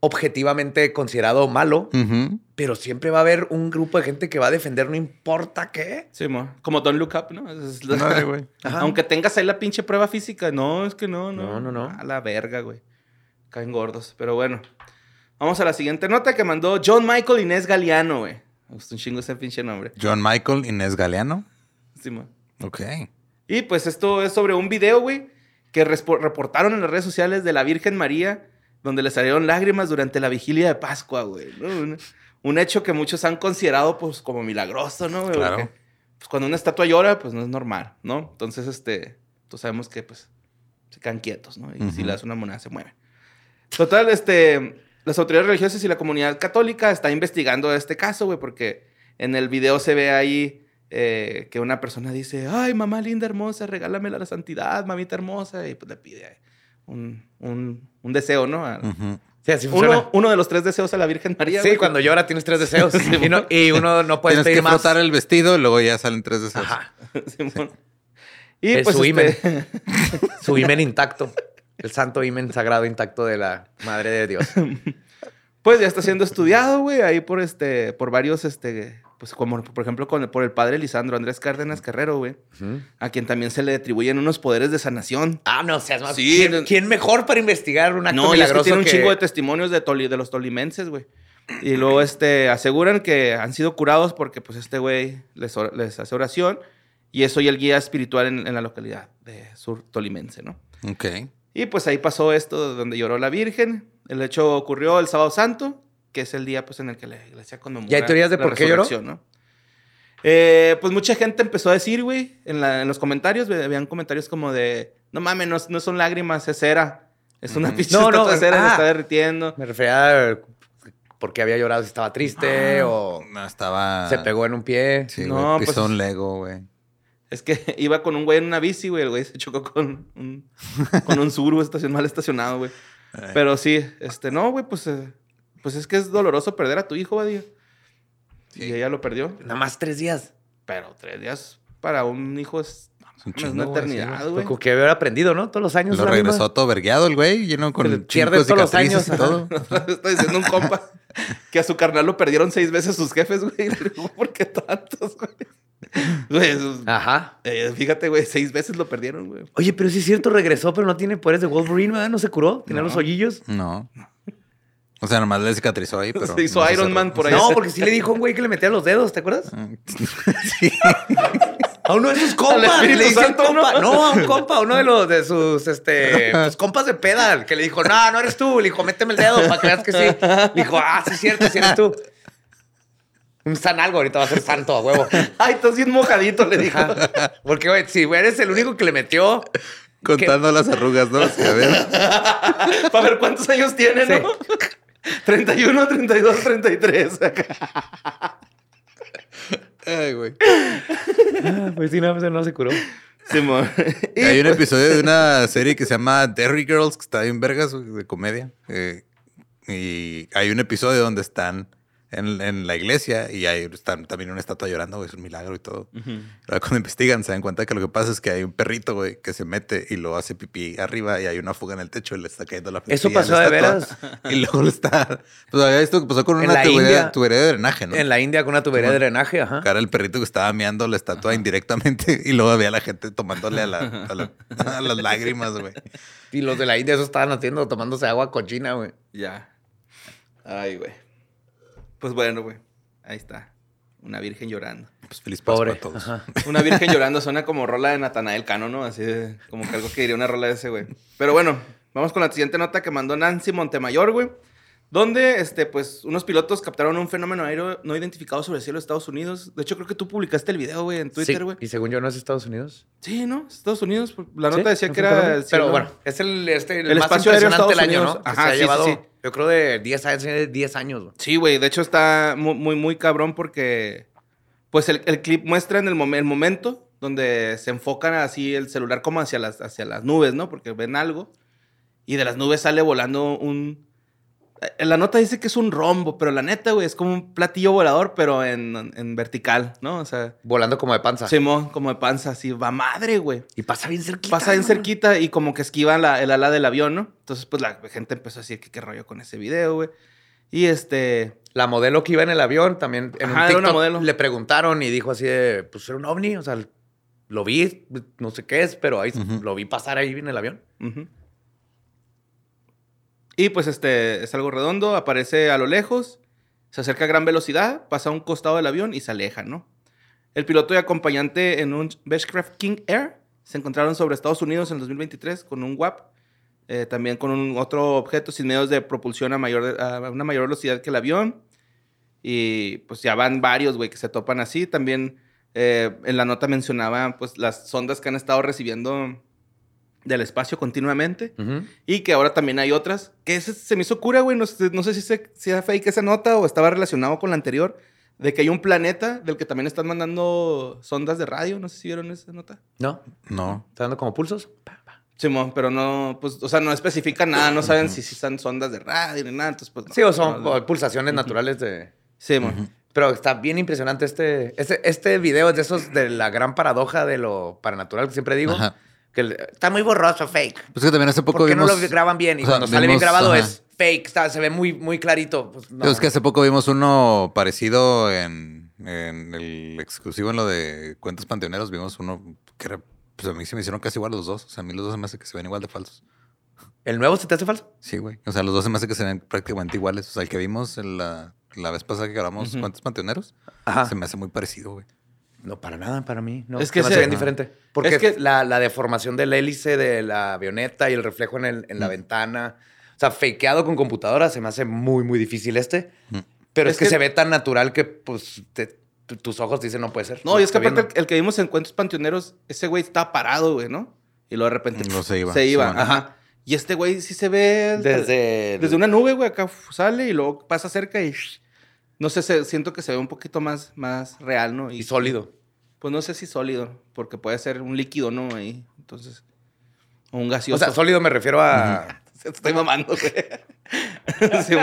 objetivamente considerado malo, Ujú. pero siempre va a haber un grupo de gente que va a defender, no importa qué. Simón. Como Don't Look Up, ¿no? Es- Ándale, güey. [LAUGHS] Aunque tengas ahí la pinche prueba física. No, es que no, no. No, no, no. A la verga, güey. Caen gordos. Pero bueno. Vamos a la siguiente nota que mandó John Michael Inés Galeano, güey. Me gustó un chingo ese pinche nombre. John Michael Inés Galeano. Simón. Ok. Y pues esto es sobre un video, güey, que reportaron en las redes sociales de la Virgen María, donde le salieron lágrimas durante la vigilia de Pascua, güey. ¿no? Un, hecho que muchos han considerado, pues, como milagroso, ¿no? güey? Claro. Porque, pues, cuando una estatua llora, pues, no es normal, ¿no? Entonces, este, pues sabemos que, pues, se quedan quietos, ¿no? Y si le das una moneda, se mueve. Total, este, las autoridades religiosas y la comunidad católica están investigando este caso, güey, porque en el video se ve ahí eh, que una persona dice, ay, mamá linda, hermosa, regálame la santidad, mamita hermosa, y pues le pide un, un- un deseo, ¿no? A- Ujú. Sí, así funciona. uno, uno de los tres deseos a la Virgen María. Sí, güey. cuando llora tienes tres deseos [LAUGHS] y, no- y uno no puede Tienes pedir que más. frotar el vestido y luego ya salen tres deseos. Ajá. [LAUGHS] Y Es pues su este, [LAUGHS] Su imen intacto. El santo imen sagrado intacto de la Madre de Dios. [LAUGHS] pues ya está siendo estudiado, güey, ahí por este, por varios, este, pues como por ejemplo con, por el padre Lisandro Andrés Cárdenas Carrero, güey, a quien también se le atribuyen unos poderes de sanación. Ah, no seas más. Sí, ¿Quién, mejor para investigar un acto No, y es que tiene un que- chingo de testimonios de, toli- de los tolimenses, güey. Y luego este, aseguran que han sido curados porque pues este güey les, or- les hace oración y es hoy el guía espiritual en, en la localidad de Sur Tolimense, ¿no? Ok. Y pues ahí pasó esto donde lloró la Virgen. El hecho ocurrió el sábado santo, que es el día pues en el que la iglesia conmemora ¿Y hay teorías de por qué lloró? ¿no? Eh, pues mucha gente empezó a decir, güey, en, la- en los comentarios, veían comentarios como de, no mames, no, no son lágrimas, es cera. Es una pinche No, no, de cera que ah. está derritiendo. Me refería a porque había llorado si estaba triste o No, estaba. se pegó en un pie. Sí, No, güey. Pisó pues- un Lego, güey. Es que [LAUGHS] iba con un güey en una bici, güey. El güey se chocó con un, con un Subaru estacion- mal estacionado, güey. Pero sí, este, no, güey, pues, eh, pues es que es doloroso perder a tu hijo, Badía. Y ella lo perdió. Nada más tres días. Pero tres días para un hijo es, Es un es una güey, sí, eternidad, güey. Como que haber aprendido, ¿no? Todos los años. Lo la misma- regresó todo vergueado el güey, lleno con pierde todos los años, y todo. [LAUGHS] Está diciendo un compa que a su carnal lo perdieron seis veces sus jefes, güey. [LAUGHS] ¿por qué tantos, güey? [LAUGHS] Güey, eso- Ajá. eh, fíjate, güey, seis veces lo perdieron, güey. Oye, pero sí es cierto, regresó, pero no tiene poderes de Wolverine, ¿verdad? No se curó. Tiene No. los hoyillos. No. O sea, nomás le cicatrizó ahí, pero. [LAUGHS] Se hizo no Iron. Man por ahí. No, porque sí le dijo a un güey que le metía los dedos, ¿te acuerdas? [LAUGHS] sí. A uno de sus compas. Le dice Santo, compa. ¿no? a un compa, a uno de los de sus este, pues, compas de pedal, que le dijo, no, no eres tú. Le dijo, méteme el dedo para que veas que sí. Le dijo, ah, sí es cierto, sí eres tú. Un san algo, ahorita va a ser santo a huevo. [LAUGHS] Ay, estás bien mojadito, le. Ajá. Porque, güey, si eres el único que le metió. Contando las arrugas, ¿no? Sí, a ver. [LAUGHS] Para ver cuántos años tiene, Sí. ¿no? 31, 32, 33. Ay, güey. Ah, Pues sí, no, pues no se curó. Simón. Hay un pues, episodio de una [LAUGHS] serie que se llama Derry Girls, que está bien vergas, de comedia. Eh, y hay un episodio donde están en, en la iglesia y están también una estatua llorando, güey, es un milagro y todo. Ahora cuando investigan se dan cuenta que lo que pasa es que hay un perrito, güey, que se mete y lo hace pipí arriba y hay una fuga en el techo y le está cayendo la ¿Eso pasó de estatua. [LAUGHS] Y luego le está... Pues había esto que pasó con una tubería, India- tubería de drenaje, ¿no? En la India con una tubería de drenaje, ajá. Cara el perrito que estaba meando la estatua indirectamente [LAUGHS] y luego había la gente tomándole a, la, a, la- [LAUGHS] a las lágrimas, güey. Y los de la India eso estaban haciendo, tomándose agua cochina, güey. Ya. Ay, güey. Pues bueno, güey. Ahí está. Una virgen llorando. Pues feliz Pobre. a todos. Ajá. [LAUGHS] Una virgen llorando suena como rola de Natanael Cano, ¿no? Así de, como que algo que diría una rola de ese, güey. Pero bueno, vamos con la siguiente nota que mandó Nancy Montemayor, güey. Donde, este, pues, unos pilotos captaron un fenómeno aéreo no identificado sobre el cielo de Estados Unidos. De hecho, creo que tú publicaste el video, güey, en Twitter, Sí, güey. Y según yo no es Estados Unidos. Sí, ¿no? Estados Unidos. La ¿Sí? nota decía ¿No que era... El Pero cielo- bueno, es el, este, el, El más espacio aéreo de impresionante del Estados año, ¿no? Unidos. Que Ajá, se ha sí, sí, llevado, sí. Yo creo, de 10 años. 10 años. Sí, güey. De hecho, está muy, muy, muy cabrón porque... Pues el, el clip muestra en el, mom- el momento donde se enfocan así el celular como hacia las, hacia las nubes, ¿no? Porque ven algo. Y de las nubes sale volando un... En la nota dice que es un rombo, pero la neta, güey, es como un platillo volador, pero en, en vertical, ¿no? O sea, Volando como de panza. Simón, como de panza, así, va madre, güey. Y pasa bien cerquita. Pasa bien ¿no? cerquita y como que esquiva la- el ala del avión, ¿no? Entonces, pues la gente empezó a decir que qué rollo con ese video, güey. Y este... La modelo que iba en el avión también en Ajá, un era una modelo. le preguntaron y dijo así de, pues era un ovni, o sea, lo vi, no sé qué es, pero ahí lo vi pasar ahí en el avión. Ujú. Y pues este es algo redondo, aparece a lo lejos, se acerca a gran velocidad, pasa a un costado del avión y se aleja, ¿no? El piloto y acompañante en un Beechcraft King Air se encontraron sobre Estados Unidos en el 2023 con un WAP, eh, también con un otro objeto sin medios de propulsión a, mayor, a una mayor velocidad que el avión. Y pues ya van varios, güey, que se topan así. También eh, en la nota mencionaba pues las sondas que han estado recibiendo del espacio continuamente. Y que ahora también hay otras. Que ese se me hizo cura, güey. No, sé- no sé si, se, si era fake esa nota o estaba relacionado con la anterior. De que hay un planeta del que también están mandando sondas de radio. No sé si vieron esa nota. ¿No? No. ¿Está dando como pulsos? Simón, pero no, pues, o sea, no especifica nada. No saben si, si son sondas de radio ni nada. Entonces, pues, no. Sí, o son No, pulsaciones naturales de... Simón. Pero está bien impresionante este, este, este video es de esos de la gran paradoja de lo paranatural que siempre digo. Ajá. Que está muy borroso, fake. Pues que también hace poco ¿Por qué vimos... no lo graban bien? Y o sea, cuando sale bien grabado ajá. es fake, está- se ve muy, muy clarito. Pues, no. Es que hace poco vimos uno parecido en, en el exclusivo en lo de cuentos panteoneros. Vimos uno que era, pues a mí se me hicieron casi igual los dos. O sea, a mí los dos se me hace que se ven igual de falsos. ¿El nuevo se te hace falso? Sí, güey. O sea, los dos se me hace que se ven prácticamente iguales. O sea, el que vimos en la, la vez pasada que grabamos cuentos panteoneros, Ajá. se me hace muy parecido, güey. No, para nada, para mí. No, Es que se ven diferente. Porque es que- la, la deformación del hélice de la avioneta y el reflejo en, el- en la Mm. ventana. O sea, fakeado con computadora se me hace muy, muy difícil este. Mm. Pero es, Es que, que- se ve tan natural que, pues, te- tus ojos dicen no puede ser. No, y es que aparte el, que vimos en Cuentos Panteoneros, ese güey estaba parado, güey, ¿no? Y luego de repente No, se iba, Se iba, sí, ajá. Y este güey sí se ve Desde... el- desde una nube, güey, acá sale y luego pasa cerca y no sé, se- siento que se ve un poquito más, más real, ¿no? Y sólido. Pues no sé si sólido, porque puede ser un líquido, ¿no? Ahí, entonces. O un gaseoso. O sea, sólido me refiero a... [LAUGHS] Estoy mamando, güey. [LAUGHS] sí,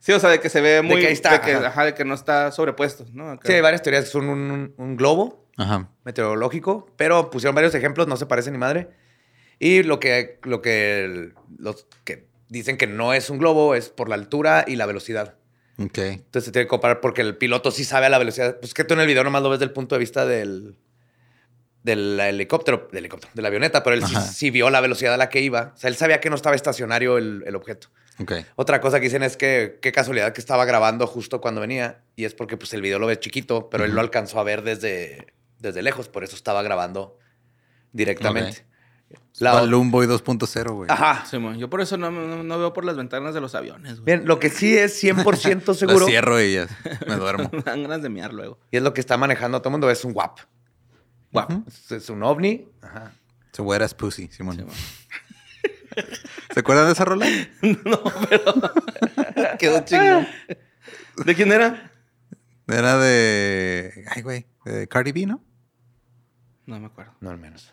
sí, o sea, de que se ve muy. que ahí está, De que, ajá. ajá, de que no está sobrepuesto, ¿no? Acá. Sí, hay varias teorías. Son un, un- un globo Ajá. meteorológico, pero pusieron varios ejemplos, no se parece ni madre. Y lo que, lo que el- los que dicen que no es un globo es por la altura y la velocidad. Entonces se tiene que comparar porque el piloto sí sabe a la velocidad. Pues que tú en el video nomás lo ves del punto de vista del, del helicóptero, del helicóptero, de la avioneta, pero él sí, vio la velocidad a la que iba. O sea, él sabía que no estaba estacionario el, el objeto. Otra cosa que dicen es que qué casualidad que estaba grabando justo cuando venía y es porque pues el video lo ve chiquito, pero él lo alcanzó a ver desde, desde lejos, por eso estaba grabando directamente. La- Balloon Boy 2.0, güey. Ajá. Sí, yo por eso no, no- no veo por las ventanas de los aviones, güey. Bien, lo que sí es 100% La [LAUGHS] seguro cierro y ya me duermo. [LAUGHS] Me dan ganas de miar luego. y es lo que está manejando todo el mundo es un WAP. Ujú. Es, es un ovni. Ajá. Se as pussy, Simón. [LAUGHS] ¿Se acuerdan de esa rola? no, pero. Quedó chingón. ¿De quién era? Era de. Ay, güey. De Cardi B, ¿no? No me acuerdo. No al menos.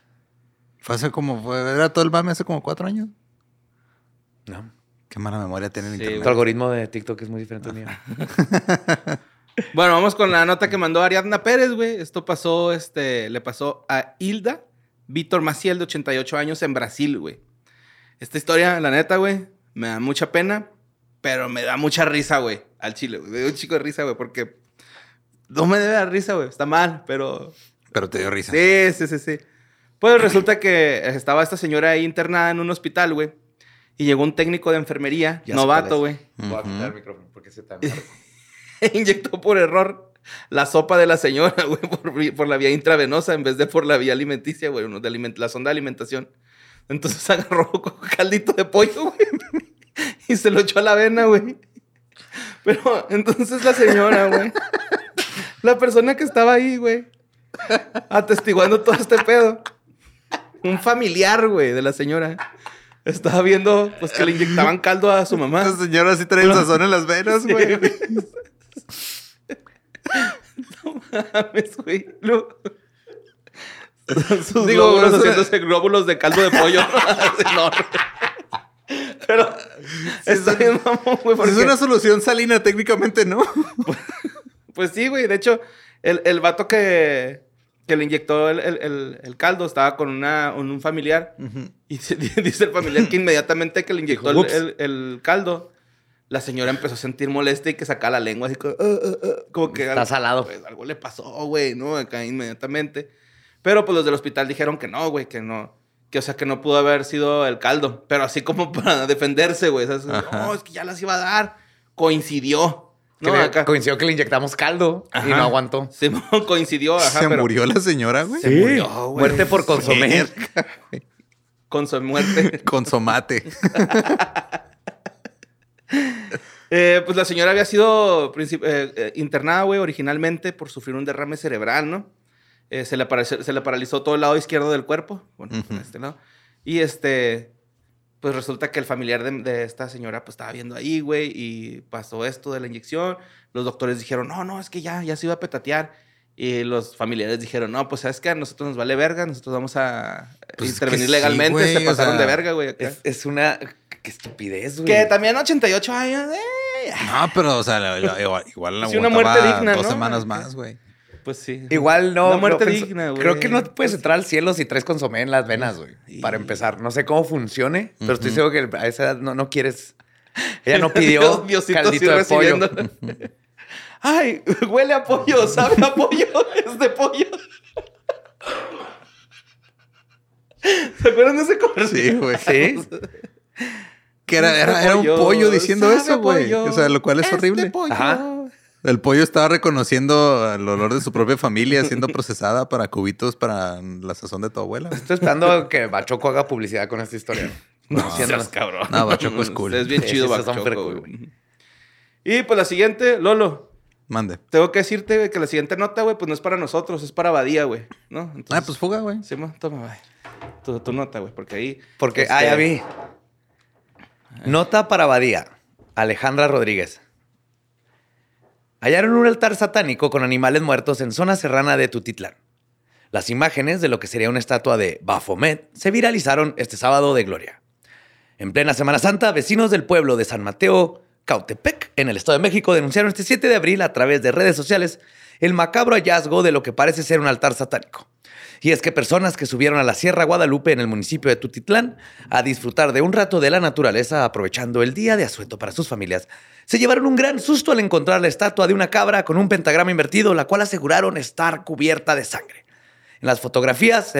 Fue hace como. fue- era todo el mame hace como cuatro años. No. Qué mala memoria tiene el Sí, internet. Tu algoritmo de TikTok es muy diferente al mío. [LAUGHS] Bueno, vamos con la nota que mandó Ariadna Pérez, güey. Esto pasó, este, le pasó a Hilda Víctor Maciel, de 88 años, en Brasil, güey. Esta historia, la neta, güey, me da mucha pena, pero me da mucha risa, güey, al chile, güey. Me da un chico de risa, güey, porque no me debe dar risa, güey. Está mal, pero Pero te dio risa. Sí, sí, sí, sí. Pues resulta que estaba esta señora ahí internada en un hospital, güey. Y llegó un técnico de enfermería, Ya novato, güey. Voy a quitar el micrófono porque se está [LAUGHS] inyectó por error la sopa de la señora, [LAUGHS] güey, por, la vía intravenosa en vez de por la vía alimenticia, güey, aliment- la sonda de alimentación. Entonces [LAUGHS] agarró con caldito de pollo, güey, y se lo echó a la vena, güey. Pero entonces la señora, güey. La persona que estaba ahí, güey. Atestiguando todo este pedo. Un familiar, güey, de la señora. Estaba viendo, pues, que le inyectaban caldo a su mamá. Esta señora sí trae el sazón en las venas, güey. mames, güey. Lo- Sus Digo, glóbulos no haciéndose glóbulos de caldo de pollo. [LAUGHS] Enorme. Pero está bien, mamón, güey. Pues porque- es una solución salina, técnicamente, ¿no? [LAUGHS] Pues sí, güey. De hecho, el, el vato que, que le inyectó el, el- el- el caldo estaba con una, un, un familiar. Y [LAUGHS] se- dice el familiar que inmediatamente que le inyectó el, caldo, la señora empezó a sentir molesta y que sacaba la lengua así como, "Uh, uh, uh", como que Está algo, salado. pues, algo le pasó, güey, ¿no? Acá inmediatamente. Pero pues los del hospital dijeron que no, güey, que no. Que, o sea, que no pudo haber sido el caldo. Pero así como [LAUGHS] para defenderse, güey. No, es que ya las iba a dar. Coincidió. No, acá. coincidió que le inyectamos caldo y no aguantó. Simón [LAUGHS] coincidió, ajá, Se pero murió la señora, güey. se murió, güey. Muerte por consomé. [LAUGHS] Con su muerte. [LAUGHS] Con somate. Eh, pues la señora había sido eh, eh, internada, güey, originalmente por sufrir un derrame cerebral, ¿no? Eh, se, le apareció- se le paralizó todo el lado izquierdo del cuerpo. Bueno, este lado. Y este, pues resulta que el familiar de, de esta señora, pues estaba viendo ahí, güey, y pasó esto de la inyección. Los doctores dijeron, no, no, es que ya, ya se iba a petatear. Y los familiares dijeron, no, pues sabes que a nosotros nos vale verga, nosotros vamos a Pues es intervenir sí, legalmente. se o pasaron sea, de verga, güey. Es, es una... Qué estupidez, güey. Que también 88 años, eh, No, pero, o sea, igual, igual la [LAUGHS] Sí, una muerte digna, dos ¿no? semanas más, güey. Pues sí. Igual no. Una muerte no digna, güey. Creo que no puedes entrar al cielo si traes consomé en las venas, güey. Para empezar. No sé cómo funcione, pero estoy seguro que a esa edad no, no quieres. Ella no [LAUGHS] pidió Dios- caldito de pollo. [LAUGHS] Ay, huele a pollo, sabe a pollo, [LAUGHS] es de pollo. ¿Se acuerdan de ese comercial? Sí, güey. Sí. Que era, era, era un Pollo, diciendo eso, güey. O sea, lo cual es, horrible. pollo. Ajá. El pollo estaba reconociendo el olor de su propia familia siendo [LAUGHS] procesada para cubitos para la sazón de tu abuela. Estoy esperando que Bachoco haga publicidad con esta historia. No Haciéndola. seas cabrón. No, Bachoco es cool. Es bien chido sí, Bachoco, súper cool, güey. Y pues la siguiente, Lolo. Mande. Tengo que decirte, güey, que la siguiente nota, güey, pues no es para nosotros, es para Badía, güey. ¿No? Entonces, Ah, pues fuga, güey. Sí, toma, güey. Tu, tu nota, güey, porque ahí... Porque, este, ah, ya vi. Nota para Badía. Alejandra Rodríguez. Hallaron un altar satánico con animales muertos en zona serrana de Tutitlán. Las imágenes de lo que sería una estatua de Baphomet se viralizaron este sábado de gloria. En plena Semana Santa, vecinos del pueblo de San Mateo, Cautepec, en el Estado de México, denunciaron este 7 de abril a través de redes sociales el macabro hallazgo de lo que parece ser un altar satánico. Y es que personas que subieron a la Sierra Guadalupe en el municipio de Tutitlán a disfrutar de un rato de la naturaleza aprovechando el día de asueto para sus familias, se llevaron un gran susto al encontrar la estatua de una cabra con un pentagrama invertido, la cual aseguraron estar cubierta de sangre. En las fotografías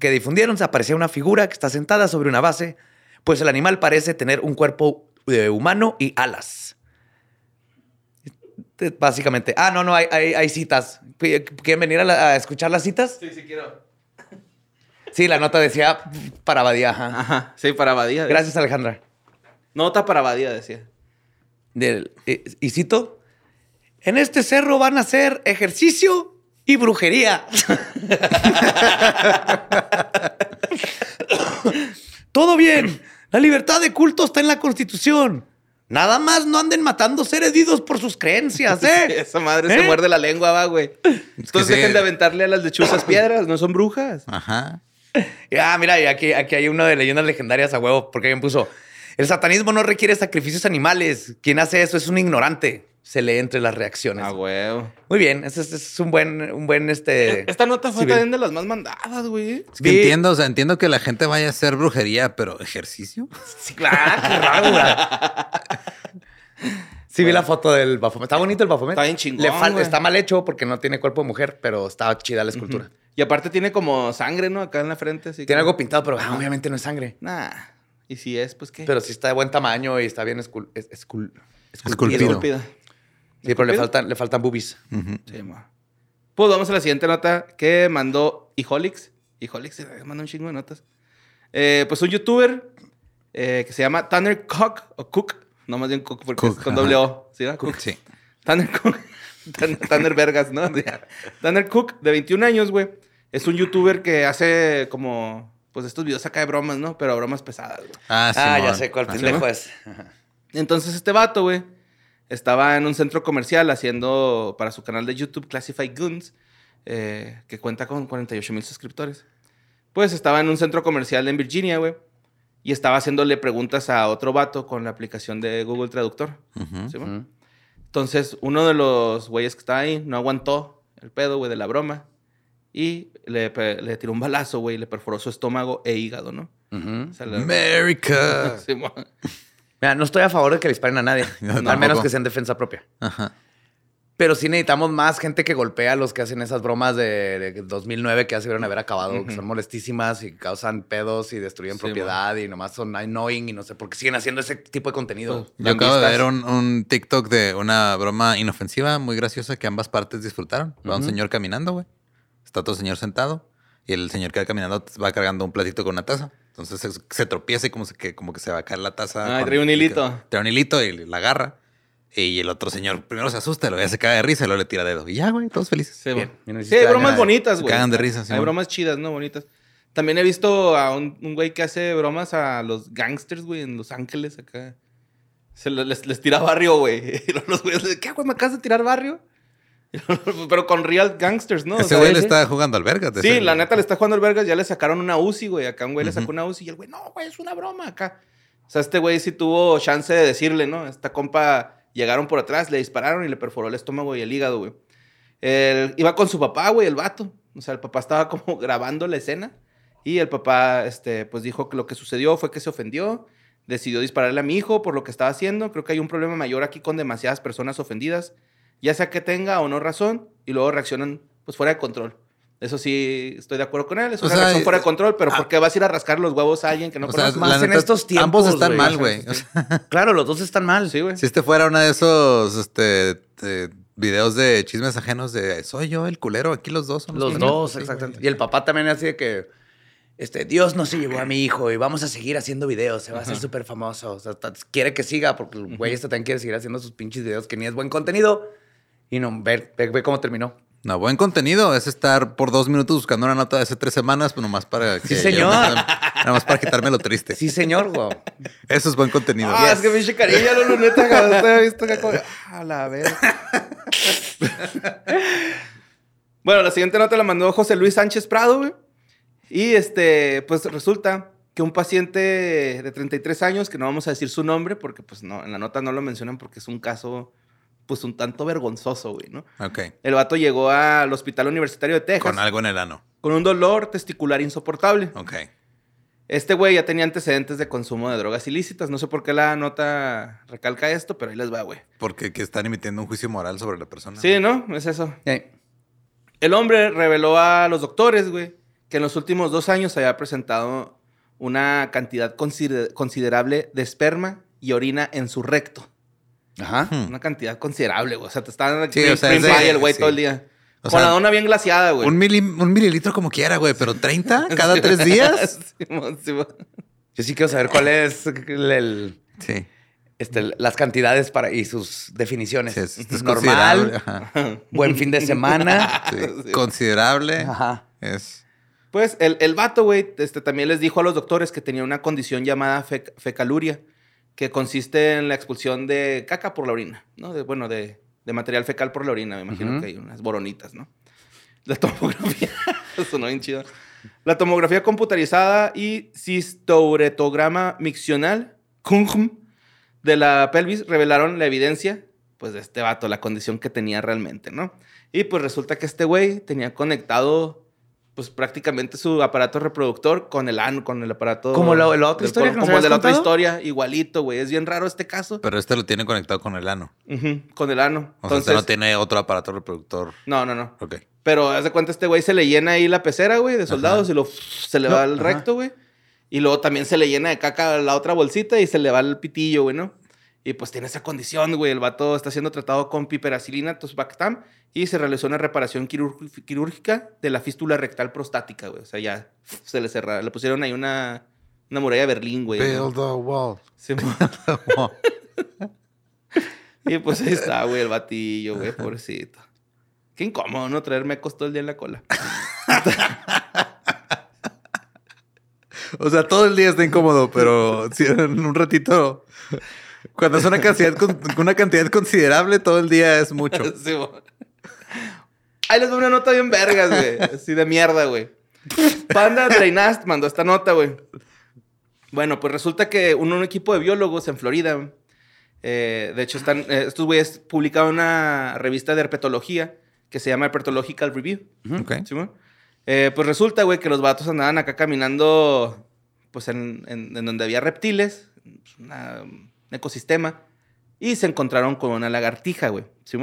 que difundieron se aparecía una figura que está sentada sobre una base, pues el animal parece tener un cuerpo eh, humano y alas. Básicamente. Ah, no, no, hay, hay- hay citas. ¿Quieren venir a, la- a escuchar las citas? Sí, sí quiero. Sí, la nota decía para Badía. ajá. Ajá, sí, para Badía. Gracias, Alejandra. Nota para Badía, decía. Del- eh, y cito: En este cerro van a hacer ejercicio y brujería. [LAUGHS] Todo bien. La libertad de culto está en la Constitución. Nada más no anden matando seres vivos por sus creencias, ¿eh? [LAUGHS] Esa madre se ¿Eh? muerde la lengua, va, güey. [LAUGHS] Entonces dejen de aventarle a las lechuzas piedras, no son brujas. Ajá. [LAUGHS] Ah, mira, aquí, aquí hay uno de leyendas legendarias a huevo, porque alguien puso: El satanismo no requiere sacrificios animales. Quien hace eso es un ignorante. Se lee entre las reacciones. Ah, güey. Muy bien, ese es, un buen, un buen este. Esta nota fue civil. también de las más mandadas, güey. Es que Vi- entiendo, o sea, entiendo que la gente vaya a hacer brujería, pero ejercicio. Sí, claro, qué raro, güey. Sí, vi la foto del Baphomet. Está bonito el Baphomet. Está bien chingón, Le fal-. Está mal hecho porque no tiene cuerpo de mujer, pero está chida la escultura. Y aparte tiene como sangre, ¿no? Acá en la frente. Así Tiene que- algo pintado, pero ah, obviamente no es sangre. Nah. Y si es, pues qué. Pero sí está de buen tamaño y está bien escul- es- escul- Esculpido. Esculpida. Sí, pero le faltan, le faltan boobies. Sí, ma. Pues vamos a la siguiente nota que mandó Hijolix. Hijolix eh, mandó un chingo de notas. Eh, pues un youtuber eh, que se llama Tanner Cook o Cook. No, más bien Cook porque Cook, es con ajá. doble O. ¿Sí? Cook. Sí. Tanner Cook. [LAUGHS] Tan- Tanner Vergas, ¿no? [LAUGHS] Tanner Cook, de 21 años, güey. Es un youtuber que hace como, pues estos videos acá de bromas, ¿no? Pero bromas pesadas, güey. Ah, sí. Ah, ya sé cuál pendejo es. Entonces este vato, güey, estaba en un centro comercial haciendo para su canal de YouTube Classified Guns, eh, que cuenta con 48 mil suscriptores. Pues estaba en un centro comercial en Virginia, güey, y estaba haciéndole preguntas a otro vato con la aplicación de Google Traductor. ¿sí, mo? Entonces uno de los güeyes que estaba ahí no aguantó el pedo, güey, de la broma. Y le, le tiró un balazo, güey, y le perforó su estómago e hígado, ¿no? O sea, le- America. [LAUGHS] Sí. Mira, no estoy a favor de que le disparen a nadie. [LAUGHS] Al menos que sea en defensa propia. Ajá. Pero sí necesitamos más gente que golpea a los que hacen esas bromas de, de 2009 que ya se vieron haber acabado, que son molestísimas y causan pedos y destruyen Sí, propiedad y nomás son annoying y no sé por qué siguen haciendo ese tipo de contenido. Yo acabo de ver un, un TikTok de una broma inofensiva muy graciosa que ambas partes disfrutaron. Va un señor caminando, güey. Está otro señor sentado y el señor que va caminando va cargando un platito con una taza. Entonces se, se tropieza y como, se, que, como que se va a caer la taza. Ah, trae un hilito. Trae un hilito y la agarra. Y el otro señor primero se asusta, luego ya se cae de risa y luego le tira dedo. Y ya, güey, todos felices. Sí, Bien, Sí, hay bromas bonitas, se güey. cagan de risa, sí, Hay bromas chidas, ¿no? Bonitas. También he visto a un, un güey que hace bromas a los gangsters, güey, en Los Ángeles, acá. Se le- les, les tira barrio, güey. [LAUGHS] Y los güeyes le dicen, ¿qué, güey? ¿Me acabas de tirar barrio? [LAUGHS] Pero con real gangsters, ¿no? O Ese sea, güey le está jugando al verga. Sí, la neta le está jugando el vergas. Ya le sacaron una UCI, güey. Acá un güey le sacó una UCI y el güey, no, güey, es una broma acá. O sea, este güey sí tuvo chance de decirle, ¿no? Esta compa llegaron por atrás, le dispararon y le perforó el estómago y el hígado, güey. Iba con su papá, güey, el vato. O sea, el papá estaba [LAUGHS] como grabando la escena y el papá, este, pues dijo que lo que sucedió fue que se ofendió, decidió dispararle a mi hijo por lo que estaba haciendo. Creo que hay un problema mayor aquí con demasiadas personas ofendidas, ya sea que tenga o no razón, y luego reaccionan, pues, fuera de control. Eso sí, estoy de acuerdo con él. Es O una sea, reacción fuera de control, pero ah. ¿por qué vas a ir a rascar los huevos a alguien que no conoces? más en estos tiempos, Ambos están mal, güey. O Sí. sea, [LAUGHS] Claro, los dos están mal. Sí, güey. Si este fuera uno de esos este, eh, videos de chismes ajenos de soy yo el culero, aquí los dos somos Los culero". dos, Sí, exactamente. Y el papá también así de que, este, Dios no se llevó a mi hijo y vamos a seguir haciendo videos, se va a hacer súper famoso. O sea, quiere que siga porque el güey este también quiere seguir haciendo sus pinches videos que ni es buen contenido. Y no, ve, ve, ve cómo terminó. No, buen contenido es estar por dos minutos buscando una nota de hace tres semanas, pues nomás para que. Sí, señor. Nada más para quitarme lo triste. Sí, señor, güey. Eso es buen contenido. Ah, es que pinche cariño, no, no, neta, cabrón, te he visto como, a la verga. [LAUGHS] bueno, la siguiente nota la mandó José Luis Sánchez Prado, güey. Y este, pues resulta que un paciente de 33 años, que no vamos a decir su nombre, porque pues no, en la nota no lo mencionan porque es un caso, pues un tanto vergonzoso, güey, ¿no? Ok. El vato llegó al Hospital Universitario de Texas Con algo en el ano. con un dolor testicular insoportable. Ok. Este güey ya tenía antecedentes de consumo de drogas ilícitas. No sé por qué la nota recalca esto, pero ahí les va, güey. Porque que están emitiendo un juicio moral sobre la persona. Sí, ¿no? Es eso. El hombre reveló a los doctores, güey, que en los últimos dos años había presentado una cantidad consider- considerable de esperma y orina en su recto. Ajá. Hmm. Una cantidad considerable, güey. O sea, te están Sí, o sea, es de- fry el güey sí. todo el día. O Con sea, la dona bien glaciada, güey. Un, mili- un mililitro como quiera, güey, pero 30 [LAUGHS] cada tres días. [LAUGHS] Yo sí quiero saber cuál es el, el- Sí. este, las cantidades para, y sus definiciones. Sí, es. Normal, Ajá. [LAUGHS] buen fin de semana. Sí, Considerable. Ajá. Es. Pues el, el vato, güey, este, también les dijo a los doctores que tenía una condición llamada fec- fecaluria, que consiste en la expulsión de caca por la orina, ¿no? De, bueno, de, de material fecal por la orina, me imagino Ujú. que hay unas boronitas, ¿no? La tomografía, [LAUGHS] sonó bien chido. La tomografía computarizada y cistouretograma miccional, CUNGM, de la pelvis revelaron la evidencia, pues, de este vato, la condición que tenía realmente, ¿no? Y pues resulta que este güey tenía conectado pues prácticamente su aparato reproductor con el ano, con el aparato. Como la- la otra del- historia Como, que nos como el de la otra historia, igualito, güey. Es bien raro este caso. Pero este lo tiene conectado con el ano. Con el ano. O sea, Entonces, este no tiene otro aparato reproductor. no, no, no. Ok. Pero haz de cuenta, este güey se le llena ahí la pecera, güey, de soldados y lo se le No, va al recto, güey. Y luego también se le llena de caca la otra bolsita y se le va el pitillo, güey, ¿no? Y pues tiene esa condición, güey. El vato está siendo tratado con piperacilina, tosbactam, y se realizó una reparación quirúrg- quirúrgica de la fístula rectal prostática, güey. O sea, ya [LAUGHS] se le cerraron. Le pusieron ahí una, una muralla de Berlín, güey. Build a wall. Mo- [LAUGHS] Y pues ahí está, güey, el batillo, güey, pobrecito. Qué incómodo, ¿no? Traer mecos todo el día en la cola. [LAUGHS] O sea, todo el día está incómodo, pero si en un ratito, cuando es una cantidad, con- una cantidad considerable, todo el día es mucho. [LAUGHS] Sí. Ahí les doy una nota bien vergas, güey. Así de mierda, güey. Panda Drainast mandó esta nota, güey. Bueno, pues resulta que un, un equipo de biólogos en Florida, eh, de hecho, están, eh, estos güeyes publicaron una revista de herpetología que se llama Herpetological Review. Ok. ¿Sí, mo? Eh, pues resulta, güey, que los vatos andaban acá caminando, pues en, en- en donde había reptiles, pues, una- un ecosistema, y se encontraron con una lagartija, güey. ¿Sí.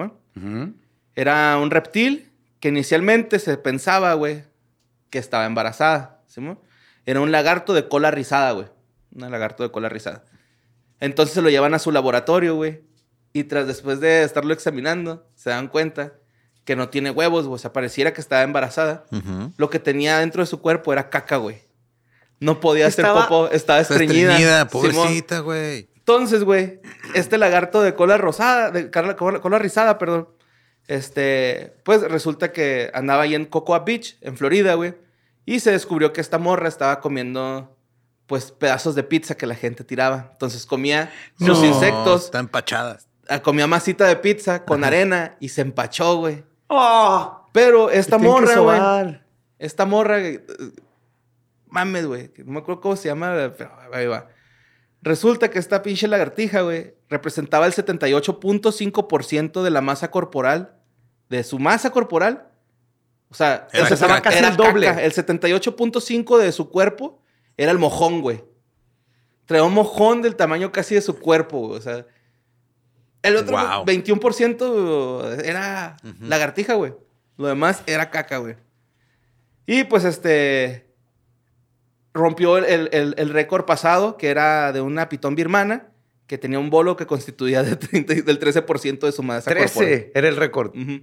Era un reptil que inicialmente se pensaba, güey, que estaba embarazada. ¿sí? Era un lagarto de cola rizada, güey. Un lagarto de cola rizada. Entonces se lo llevan a su laboratorio, güey. Y tras después de estarlo examinando, se dan cuenta que no tiene huevos, güey. O sea, pareciera que estaba embarazada. Lo que tenía dentro de su cuerpo era caca, güey. No podía hacer Estaba- popó, estaba estreñida. estreñida, Simón. pobrecita, güey. Entonces, güey, este lagarto de cola rosada, de cola, cola- rizada, perdón, este, pues resulta que andaba ahí en Cocoa Beach, en Florida, güey, y se descubrió que esta morra estaba comiendo, pues, pedazos de pizza que la gente tiraba. Entonces comía sus No, insectos, Están empachadas. ah, comía masita de pizza con arena y se empachó, güey. ¡Oh! Pero esta morra, güey, esta morra, eh, mames, güey, no me acuerdo cómo se llama, pero ahí va. Resulta que esta pinche lagartija, güey, representaba el 78.5% de la masa corporal, de su masa corporal. O sea, Era el caca. casi el doble. caca. El 78.5 de su cuerpo era el mojón, güey. Traía un mojón del tamaño casi de su cuerpo, güey. O sea, el otro Wow. 21% era lagartija, güey. Lo demás era caca, güey. Y pues este. Rompió el, el- el- récord pasado, que era de una pitón birmana, que tenía un bolo que constituía de 30 del 13% de su masa corporal. 13 era el récord. Ujú.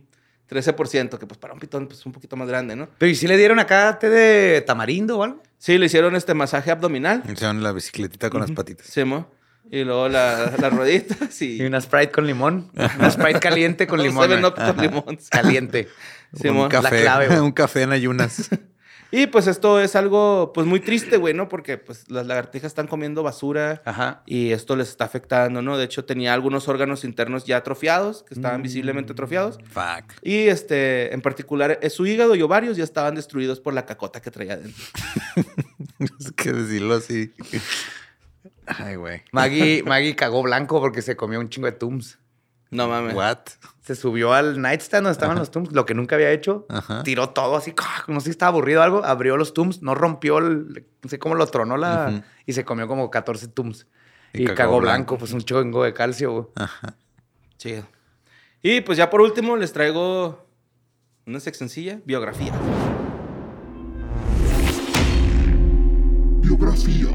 13%, que pues para un pitón pues un poquito más grande, ¿no? Pero ¿y si le dieron acá té de tamarindo o algo? Sí, le hicieron este masaje abdominal. Hicieron la bicicletita con las patitas. Sí, mo. Y luego la- las rueditas [LAUGHS] y... Y una Sprite con limón. Una Sprite caliente con [LAUGHS] No, limón. Con limón. Caliente. Sí, un café, clave, un café en ayunas. [LAUGHS] Y pues esto es algo pues muy triste, güey, ¿no? Porque pues las lagartijas están comiendo basura Ajá. y esto les está afectando, ¿no? De hecho tenía algunos órganos internos ya atrofiados, que estaban visiblemente atrofiados. Fuck. Y este, en particular, eh, su hígado y ovarios ya estaban destruidos por la cacota que traía dentro. [LAUGHS] Es que decirlo así. Ay, güey. Maggie, Maggie cagó blanco porque se comió un chingo de Tums. No mames. What? Se subió al nightstand donde estaban los Tums, lo que nunca había hecho. Ajá. Tiró todo así, ¡ah! no sé si estaba aburrido o algo. Abrió los Tums, no rompió, el- no sé cómo lo tronó la... Y se comió como 14 Tums. Y Y, cagó cagó, blanco. blanco, pues un chingo de calcio. güey. Ajá. Chido. Y pues ya por último les traigo una seccioncilla, biografía. Biografías.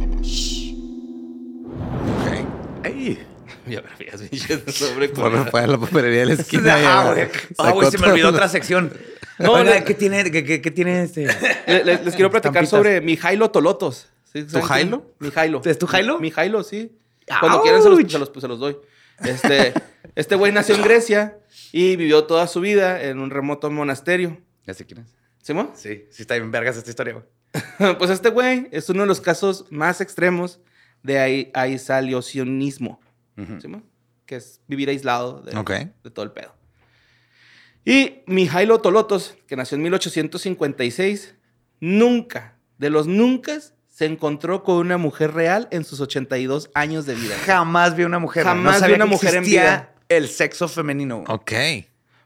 Ok. ¡Ey! Biografías, [LAUGHS] pinches, sobre Bueno, fue a la papelería de la esquina. [LAUGHS] Ah, güey. Ah, güey, se me olvidó otra sección. [LAUGHS] No, Oiga, ¿qué tiene, qué, qué- qué tiene este? Le- le- les quiero platicar Estampitas. sobre Mijailo Tolotos. ¿Sí? ¿Saben quién? Jailo? Mijailo. ¿Es tu Jailo? Mijailo, sí. Cuando quieran se los, se los- pues, se los doy. Este, este güey nació en Grecia y vivió toda su vida en un remoto monasterio. Ya sé quién es. ¿Simón? Sí, sí está bien vergas esta historia, güey. Pues este güey es uno de los casos más extremos de Que es vivir aislado de, Ok. de todo el pedo. Y Mijailo Tolotos, que nació en 1856, nunca, de los nunca, se encontró con una mujer real en sus 82 años de vida. Jamás vi una mujer. Jamás vi sabía una que mujer en vida. El sexo femenino. Ok.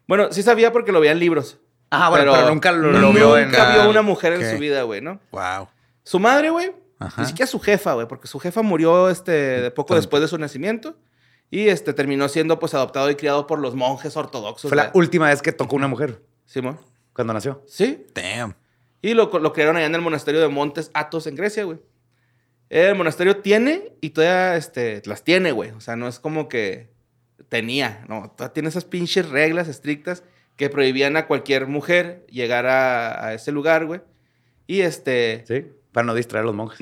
Bueno, sí sabía porque lo veía en libros. Ah, bueno, pero, nunca lo, lo vio en. Nunca vio una mujer en su vida, güey, ¿no? Wow. Su madre, güey, Ajá. ni siquiera su jefa, güey, porque su jefa murió este, de poco después de su nacimiento y este, terminó siendo pues adoptado y criado por los monjes ortodoxos. Fue la güey. última vez que tocó una mujer Simón. cuando nació. Sí. Damn. Y lo, lo crearon allá en el monasterio de Montes Athos en Grecia, güey. El monasterio tiene y todavía este, las tiene, güey. O sea, no es como que tenía, no. Todavía tiene esas pinches reglas estrictas que prohibían a cualquier mujer llegar a, a ese lugar, güey. Y este... Sí. Para no distraer a los monjes.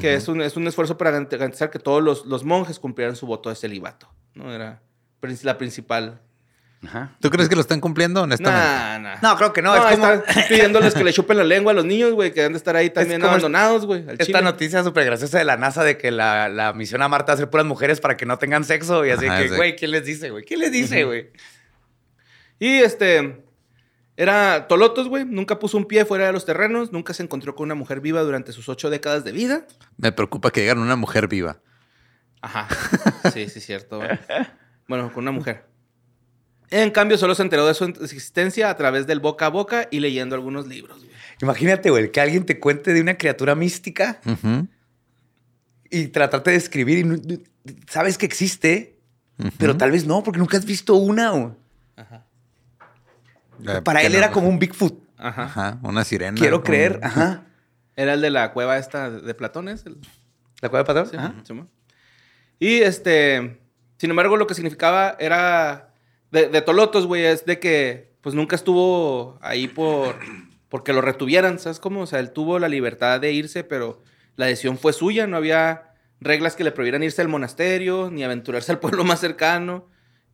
Que es un, es un esfuerzo para garant- garantizar que todos los, los monjes cumplieran su voto de celibato. ¿no? Era la principal. Ajá. ¿Tú crees que lo están cumpliendo honestamente? Nah, nah. No, creo que no. No, es como están pidiéndoles que le chupen la lengua a los niños, güey, que han de estar ahí también abandonados, güey. esta chile. noticia súper graciosa de la NASA de que la, la misión a Marte va a ser puras mujeres para que no tengan sexo. Y así Ajá, que, sí. güey, ¿quién les dice, güey? ¿Quién les dice, güey? Y este. Era Tolotos, güey. Nunca puso un pie fuera de los terrenos. Nunca se encontró con una mujer viva durante sus ocho décadas de vida. Me preocupa que llegan una mujer viva. Ajá. Sí, sí, cierto. Bueno, con una mujer. En cambio, solo se enteró de su existencia a través del boca a boca y leyendo algunos libros. Imagínate, güey, que alguien te cuente de una criatura mística y tratarte de escribir y sabes que existe, pero tal vez no, porque nunca has visto una. güey. Eh, Para él no. era como un Bigfoot. Ajá. Ajá, una sirena. Quiero un- creer. Ajá. Era el de la cueva esta de Platones. el- ¿La cueva de patrón? Sí, Ajá. Y este, sin embargo, lo que significaba era de, de Tolotos, güey, es de que pues nunca estuvo ahí por porque lo retuvieran, ¿sabes cómo? O sea, él tuvo la libertad de irse, pero la decisión fue suya, no había reglas que le prohibieran irse al monasterio ni aventurarse al pueblo [LAUGHS] más cercano.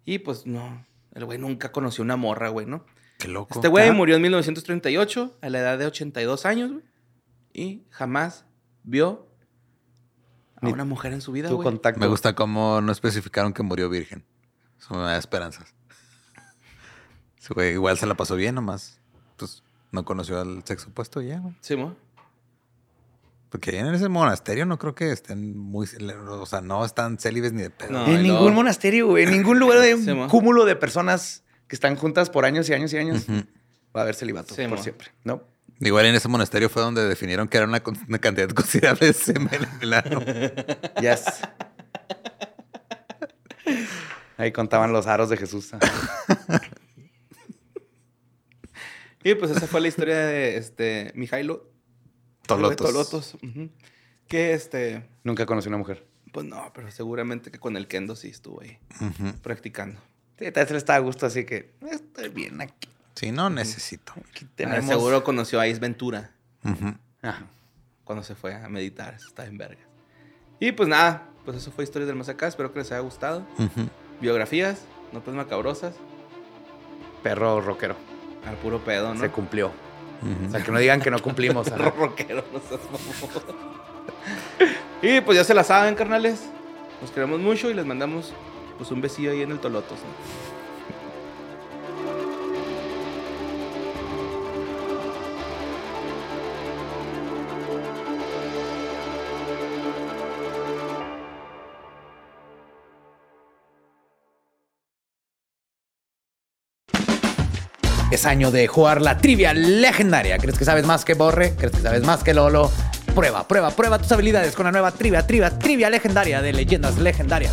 Y pues no, el güey nunca conoció una morra, güey, ¿no? Qué loco. Este güey murió en 1938 a la edad de 82 años, güey. Y jamás vio a Ni una mujer en su vida, Tu güey. contacto. Me gusta cómo no especificaron que murió virgen. Eso me da esperanzas. [LAUGHS] Ese güey igual se la pasó bien nomás. Pues no conoció al sexo opuesto y ya, güey. Sí, mo. Porque en ese monasterio no creo que estén muy... O sea, no están célibes ni de pedo. No. En ningún no. monasterio, güey. En ningún lugar hay un [LAUGHS] Sí, cúmulo de personas que están juntas por años y años y años. Va a haber celibato Sí, por mo. siempre. ¿No? Igual en ese monasterio fue donde definieron que era una, una cantidad considerable de [LAUGHS] semen en el ano. Yes. Ahí contaban los aros de Jesús. [LAUGHS] Y pues esa fue la historia de este Mijailo. Tolotos. Tolotos. ujú. Que este, Nunca conocí una mujer. pues no, pero seguramente que con el kendo sí estuvo ahí practicando. Sí, tal vez le estaba a gusto, así que estoy bien aquí. Sí, no necesito. Aquí Ah, tenemos. seguro conoció a Ace Ventura. Ajá. cuando se fue a meditar. Eso está en vergas. Y pues nada, pues eso fue Historias del Más Acá. Espero que les haya gustado. Ujú. Biografías, notas macabrosas, Perro rockero. al puro pedo, ¿no? Se cumplió. O sea, que no digan que no cumplimos. [LAUGHS] Perro rockero, no seas. [LAUGHS] Y pues ya se la saben, carnales. Nos queremos mucho y les mandamos pues un besillo ahí en el Tolotos. Es año de jugar la trivia legendaria. ¿Crees que sabes más que Borre? ¿Crees que sabes más que Lolo? Prueba, prueba, prueba tus habilidades con la nueva trivia, trivia, trivia legendaria de leyendas legendarias.